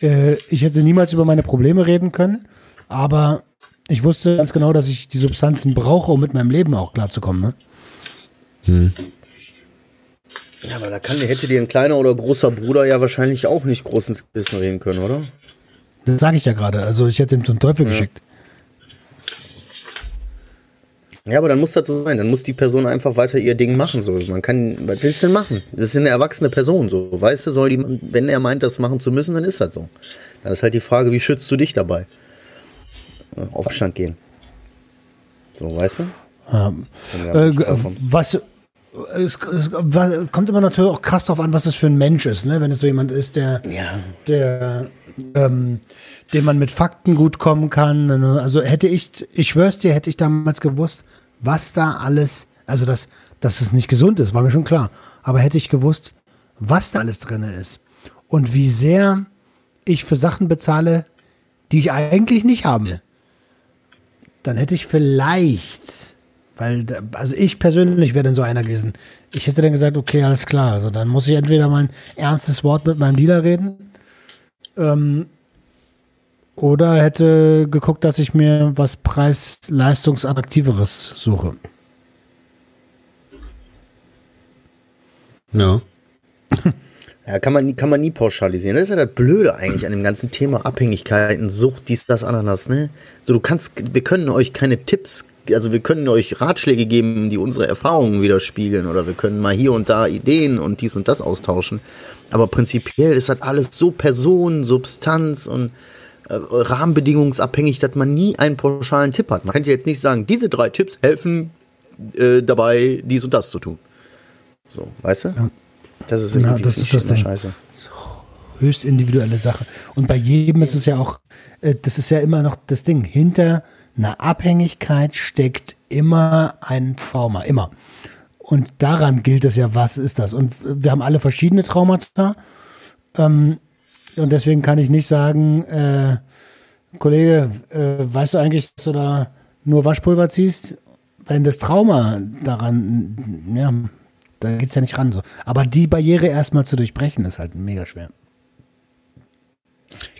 äh, ich hätte niemals über meine Probleme reden können, aber ich wusste ganz genau, dass ich die Substanzen brauche, um mit meinem Leben auch klarzukommen. Ne? Ja, aber da kann, hätte dir ein kleiner oder großer Bruder ja wahrscheinlich auch nicht groß ins Gewissen reden können, oder? Das sage ich ja gerade. Also ich hätte ihm zum Teufel geschickt. Ja, aber dann muss das so sein. Dann muss die Person einfach weiter ihr Ding machen. So. Man kann, was willst du denn machen? Das ist eine erwachsene Person. So. Weißt du, soll die, wenn er meint, das machen zu müssen, dann ist das so. Dann ist halt die Frage, wie schützt du dich dabei? Ja, Auf Abstand gehen. So, weißt du? Da äh, was, es, es kommt immer natürlich auch krass drauf an, was das für ein Mensch ist. Ne? Wenn es so jemand ist, der ja, der, ähm, dem man mit Fakten gut kommen kann. Also hätte ich, ich schwör's dir, hätte ich damals gewusst, was da alles, also dass, dass es nicht gesund ist, war mir schon klar. Aber hätte ich gewusst, was da alles drin ist und wie sehr ich für Sachen bezahle, die ich eigentlich nicht haben will, dann hätte ich vielleicht, weil, also ich persönlich wäre dann so einer gewesen. Ich hätte dann gesagt, okay, alles klar. Also dann muss ich entweder mal ein ernstes Wort mit meinem Dealer reden ähm, oder hätte geguckt, dass ich mir was preis-leistungsattraktiveres suche. Ja. <laughs> Ja, kann man, kann man nie pauschalisieren. Das ist ja das Blöde eigentlich an dem ganzen Thema Abhängigkeiten, Sucht, dies, das, Ananas, ne? So, du kannst, wir können euch keine Tipps, also wir können euch Ratschläge geben, die unsere Erfahrungen widerspiegeln oder wir können mal hier und da Ideen und dies und das austauschen. Aber prinzipiell ist das alles so Person, Substanz und äh, rahmenbedingungsabhängig, dass man nie einen pauschalen Tipp hat. Man könnte jetzt nicht sagen, diese drei Tipps helfen äh, dabei, dies und das zu tun. So, weißt du? Das ist irgendwie das ist das Ding. scheiße. Höchst individuelle Sache. Und bei jedem ist es ja auch, äh, das ist ja immer noch das Ding. Hinter einer Abhängigkeit steckt immer ein Trauma. Immer. Und daran gilt es ja, was ist das? Und wir haben alle verschiedene Traumata. Ähm, und deswegen kann ich nicht sagen, äh, Kollege, äh, weißt du eigentlich, dass du da nur Waschpulver ziehst? Wenn das Trauma daran, ja, da geht's ja nicht ran so. Aber die Barriere erstmal zu durchbrechen, ist halt mega schwer.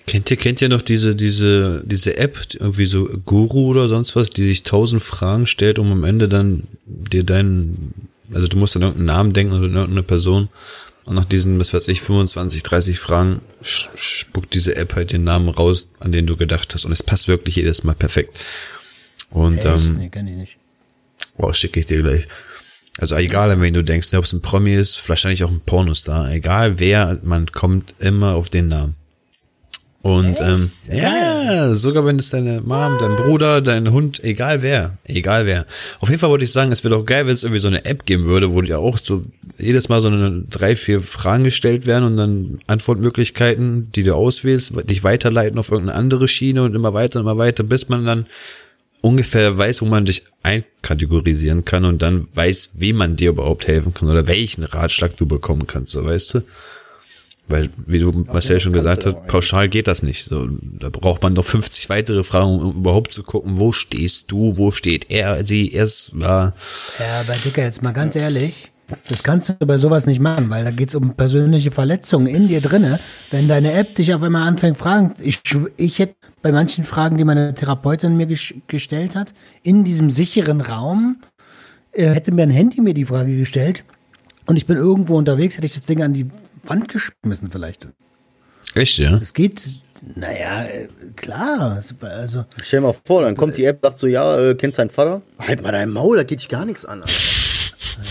Kennt ihr, kennt ihr noch diese, diese, diese App, irgendwie so Guru oder sonst was, die dich tausend Fragen stellt, um am Ende dann dir deinen, also du musst an irgendeinen Namen denken oder an irgendeine Person und nach diesen, was weiß ich, 25, 30 Fragen spuckt diese App halt den Namen raus, an den du gedacht hast und es passt wirklich jedes Mal perfekt. Und ähm, nee, kenn ich nicht. Boah, schicke ich dir gleich. Also egal, an wen du denkst, ne, ob es ein Promi ist, wahrscheinlich auch ein Pornostar, egal wer, man kommt immer auf den Namen. Und ähm, ja, sogar wenn es deine Mom, dein Bruder, dein Hund, egal wer, egal wer. Auf jeden Fall wollte ich sagen, es wäre doch geil, wenn es irgendwie so eine App geben würde, wo dir auch so jedes Mal so eine drei, vier Fragen gestellt werden und dann Antwortmöglichkeiten, die du auswählst, dich weiterleiten auf irgendeine andere Schiene und immer weiter und immer weiter, bis man dann ungefähr weiß, wo man dich einkategorisieren kann und dann weiß, wie man dir überhaupt helfen kann oder welchen Ratschlag du bekommen kannst, so weißt du? Weil, wie du Marcel schon gesagt hast, pauschal geht das nicht. So, da braucht man noch 50 weitere Fragen, um überhaupt zu gucken, wo stehst du, wo steht er, sie, es war. Ja, aber Dicker, jetzt mal ganz ehrlich, Das kannst du bei sowas nicht machen, weil da geht es um persönliche Verletzungen in dir drinne. Wenn deine App dich auf einmal anfängt, Fragen, ich, ich hätte bei manchen Fragen, die meine Therapeutin mir ges gestellt hat, in diesem sicheren Raum, äh, hätte mir ein Handy mir die Frage gestellt und ich bin irgendwo unterwegs, hätte ich das Ding an die Wand geschmissen vielleicht. Echt, ja? Es geht, naja, äh, klar. Also, Stell dir mal vor, dann kommt die App, sagt so, ja, äh, kennst deinen Vater? Halt mal dein Maul, da geht dich gar nichts an.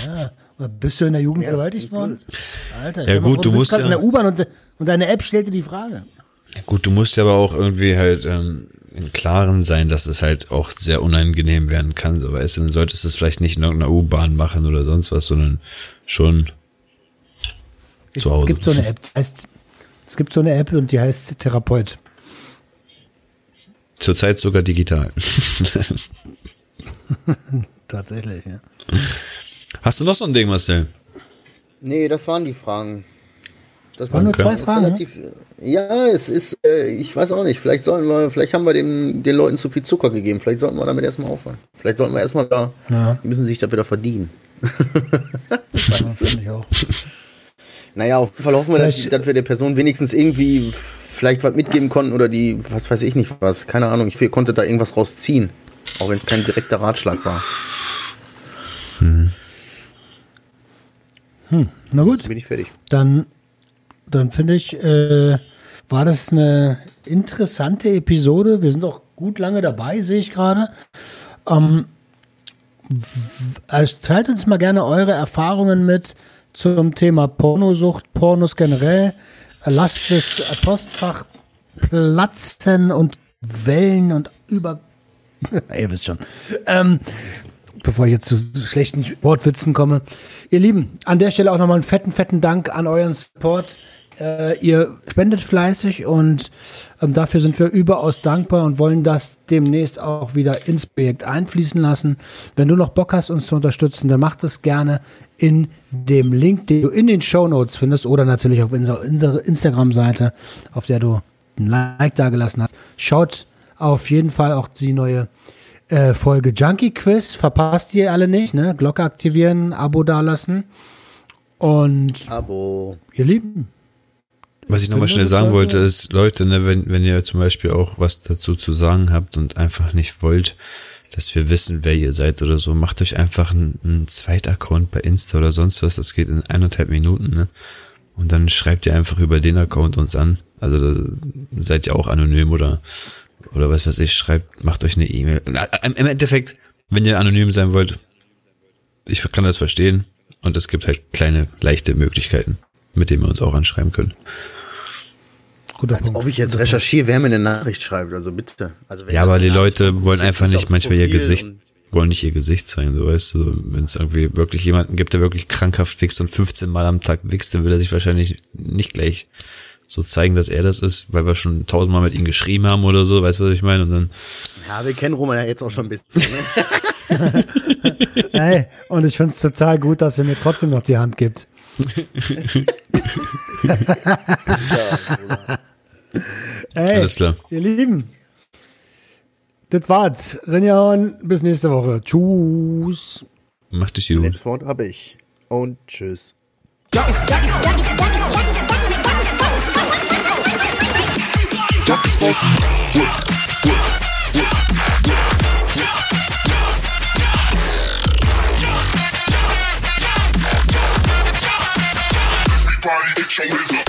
ja. Bist du in der Jugend Ja, vergewaltigt worden? Alter, Ja, gut, du musst ja- in der U-Bahn und, und deine App stellt dir die Frage. Gut, du musst ja aber auch irgendwie halt ähm, im Klaren sein, dass es halt auch sehr unangenehm werden kann. So, weißt du, dann solltest du es vielleicht nicht in irgendeiner U-Bahn machen oder sonst was, sondern schon zu Hause. Es gibt so eine App, heißt, es gibt so eine App und die heißt Therapeut. Zurzeit sogar digital. <laughs> <laughs> Tatsächlich, ja. Hast du noch so ein Ding, Marcel? Nee, das waren die Fragen. Das Waren nur Okay. zwei das ist Fragen. ne? relativ, ja, es ist, äh, ich weiß auch nicht, vielleicht sollen wir, vielleicht haben wir dem, den Leuten zu viel Zucker gegeben, vielleicht sollten wir damit erstmal aufhören. Vielleicht sollten wir erstmal da, Ja. die müssen sich da wieder verdienen. <laughs> Ja, finde ich auch. Naja, auf jeden Fall hoffen wir, dass, dass wir der Person wenigstens irgendwie vielleicht was mitgeben konnten oder die, was weiß ich nicht was, keine Ahnung, ich konnte da irgendwas rausziehen. Auch wenn es kein direkter Ratschlag war. Na gut, Dann bin ich fertig. dann, dann finde ich, äh, war das eine interessante Episode. Wir sind auch gut lange dabei, sehe ich gerade. Ähm, also teilt uns mal gerne eure Erfahrungen mit zum Thema Pornosucht, Pornos generell. Lasst das Postfach platzen und Wellen und über. <laughs> Ihr wisst schon. Ähm, bevor ich jetzt zu schlechten Wortwitzen komme. Ihr Lieben, an der Stelle auch nochmal einen fetten, fetten Dank an euren Support. Äh, ihr spendet fleißig und ähm, dafür sind wir überaus dankbar und wollen das demnächst auch wieder ins Projekt einfließen lassen. Wenn du noch Bock hast, uns zu unterstützen, dann mach das gerne in dem Link, den du in den Show Notes findest oder natürlich auf unserer Instagram-Seite, auf der du ein Like dagelassen hast. Schaut auf jeden Fall auch die neue äh, Folge Junkie Quiz. Verpasst ihr alle nicht, ne? Glocke aktivieren, Abo dalassen. Und Abo. ihr Lieben, Was ich nochmal schnell sagen wollte, ist, Leute, ne, wenn, wenn ihr zum Beispiel auch was dazu zu sagen habt und einfach nicht wollt, dass wir wissen, wer ihr seid oder so, macht euch einfach einen, einen Zweitaccount bei Insta oder sonst was. Das geht in eineinhalb Minuten, ne? Und dann schreibt ihr einfach über den Account uns an. Also da seid ihr auch anonym oder oder was weiß ich, schreibt, macht euch eine E-Mail. Im Endeffekt, wenn ihr anonym sein wollt, ich kann das verstehen. Und es gibt halt kleine, leichte Möglichkeiten, mit denen wir uns auch anschreiben können. guter Als Punkt. ob ich jetzt recherchiere, wer mir eine Nachricht schreibt, also bitte. Also wenn Ja, aber die Leute wollen einfach nicht manchmal ihr Gesicht, wollen nicht ihr Gesicht zeigen, so weißt du. Wenn es irgendwie wirklich jemanden gibt, der wirklich krankhaft wächst und 15 Mal am Tag wächst, dann will er sich wahrscheinlich nicht gleich so zeigen, dass er das ist, weil wir schon tausendmal mit ihm geschrieben haben oder so, weißt du, was ich meine? Und dann, Ja, wir kennen Roman ja jetzt auch schon ein bisschen. Ne? <laughs> Hey, und ich finde es total gut, dass ihr mir trotzdem noch die Hand gibt. <laughs> Hey, alles klar. ihr Lieben, das war's. Rinjahauen, bis nächste Woche. Tschüss. Macht es gut. Letztes Wort habe ich. Und tschüss. explosive. Work. Everybody, get your hands up.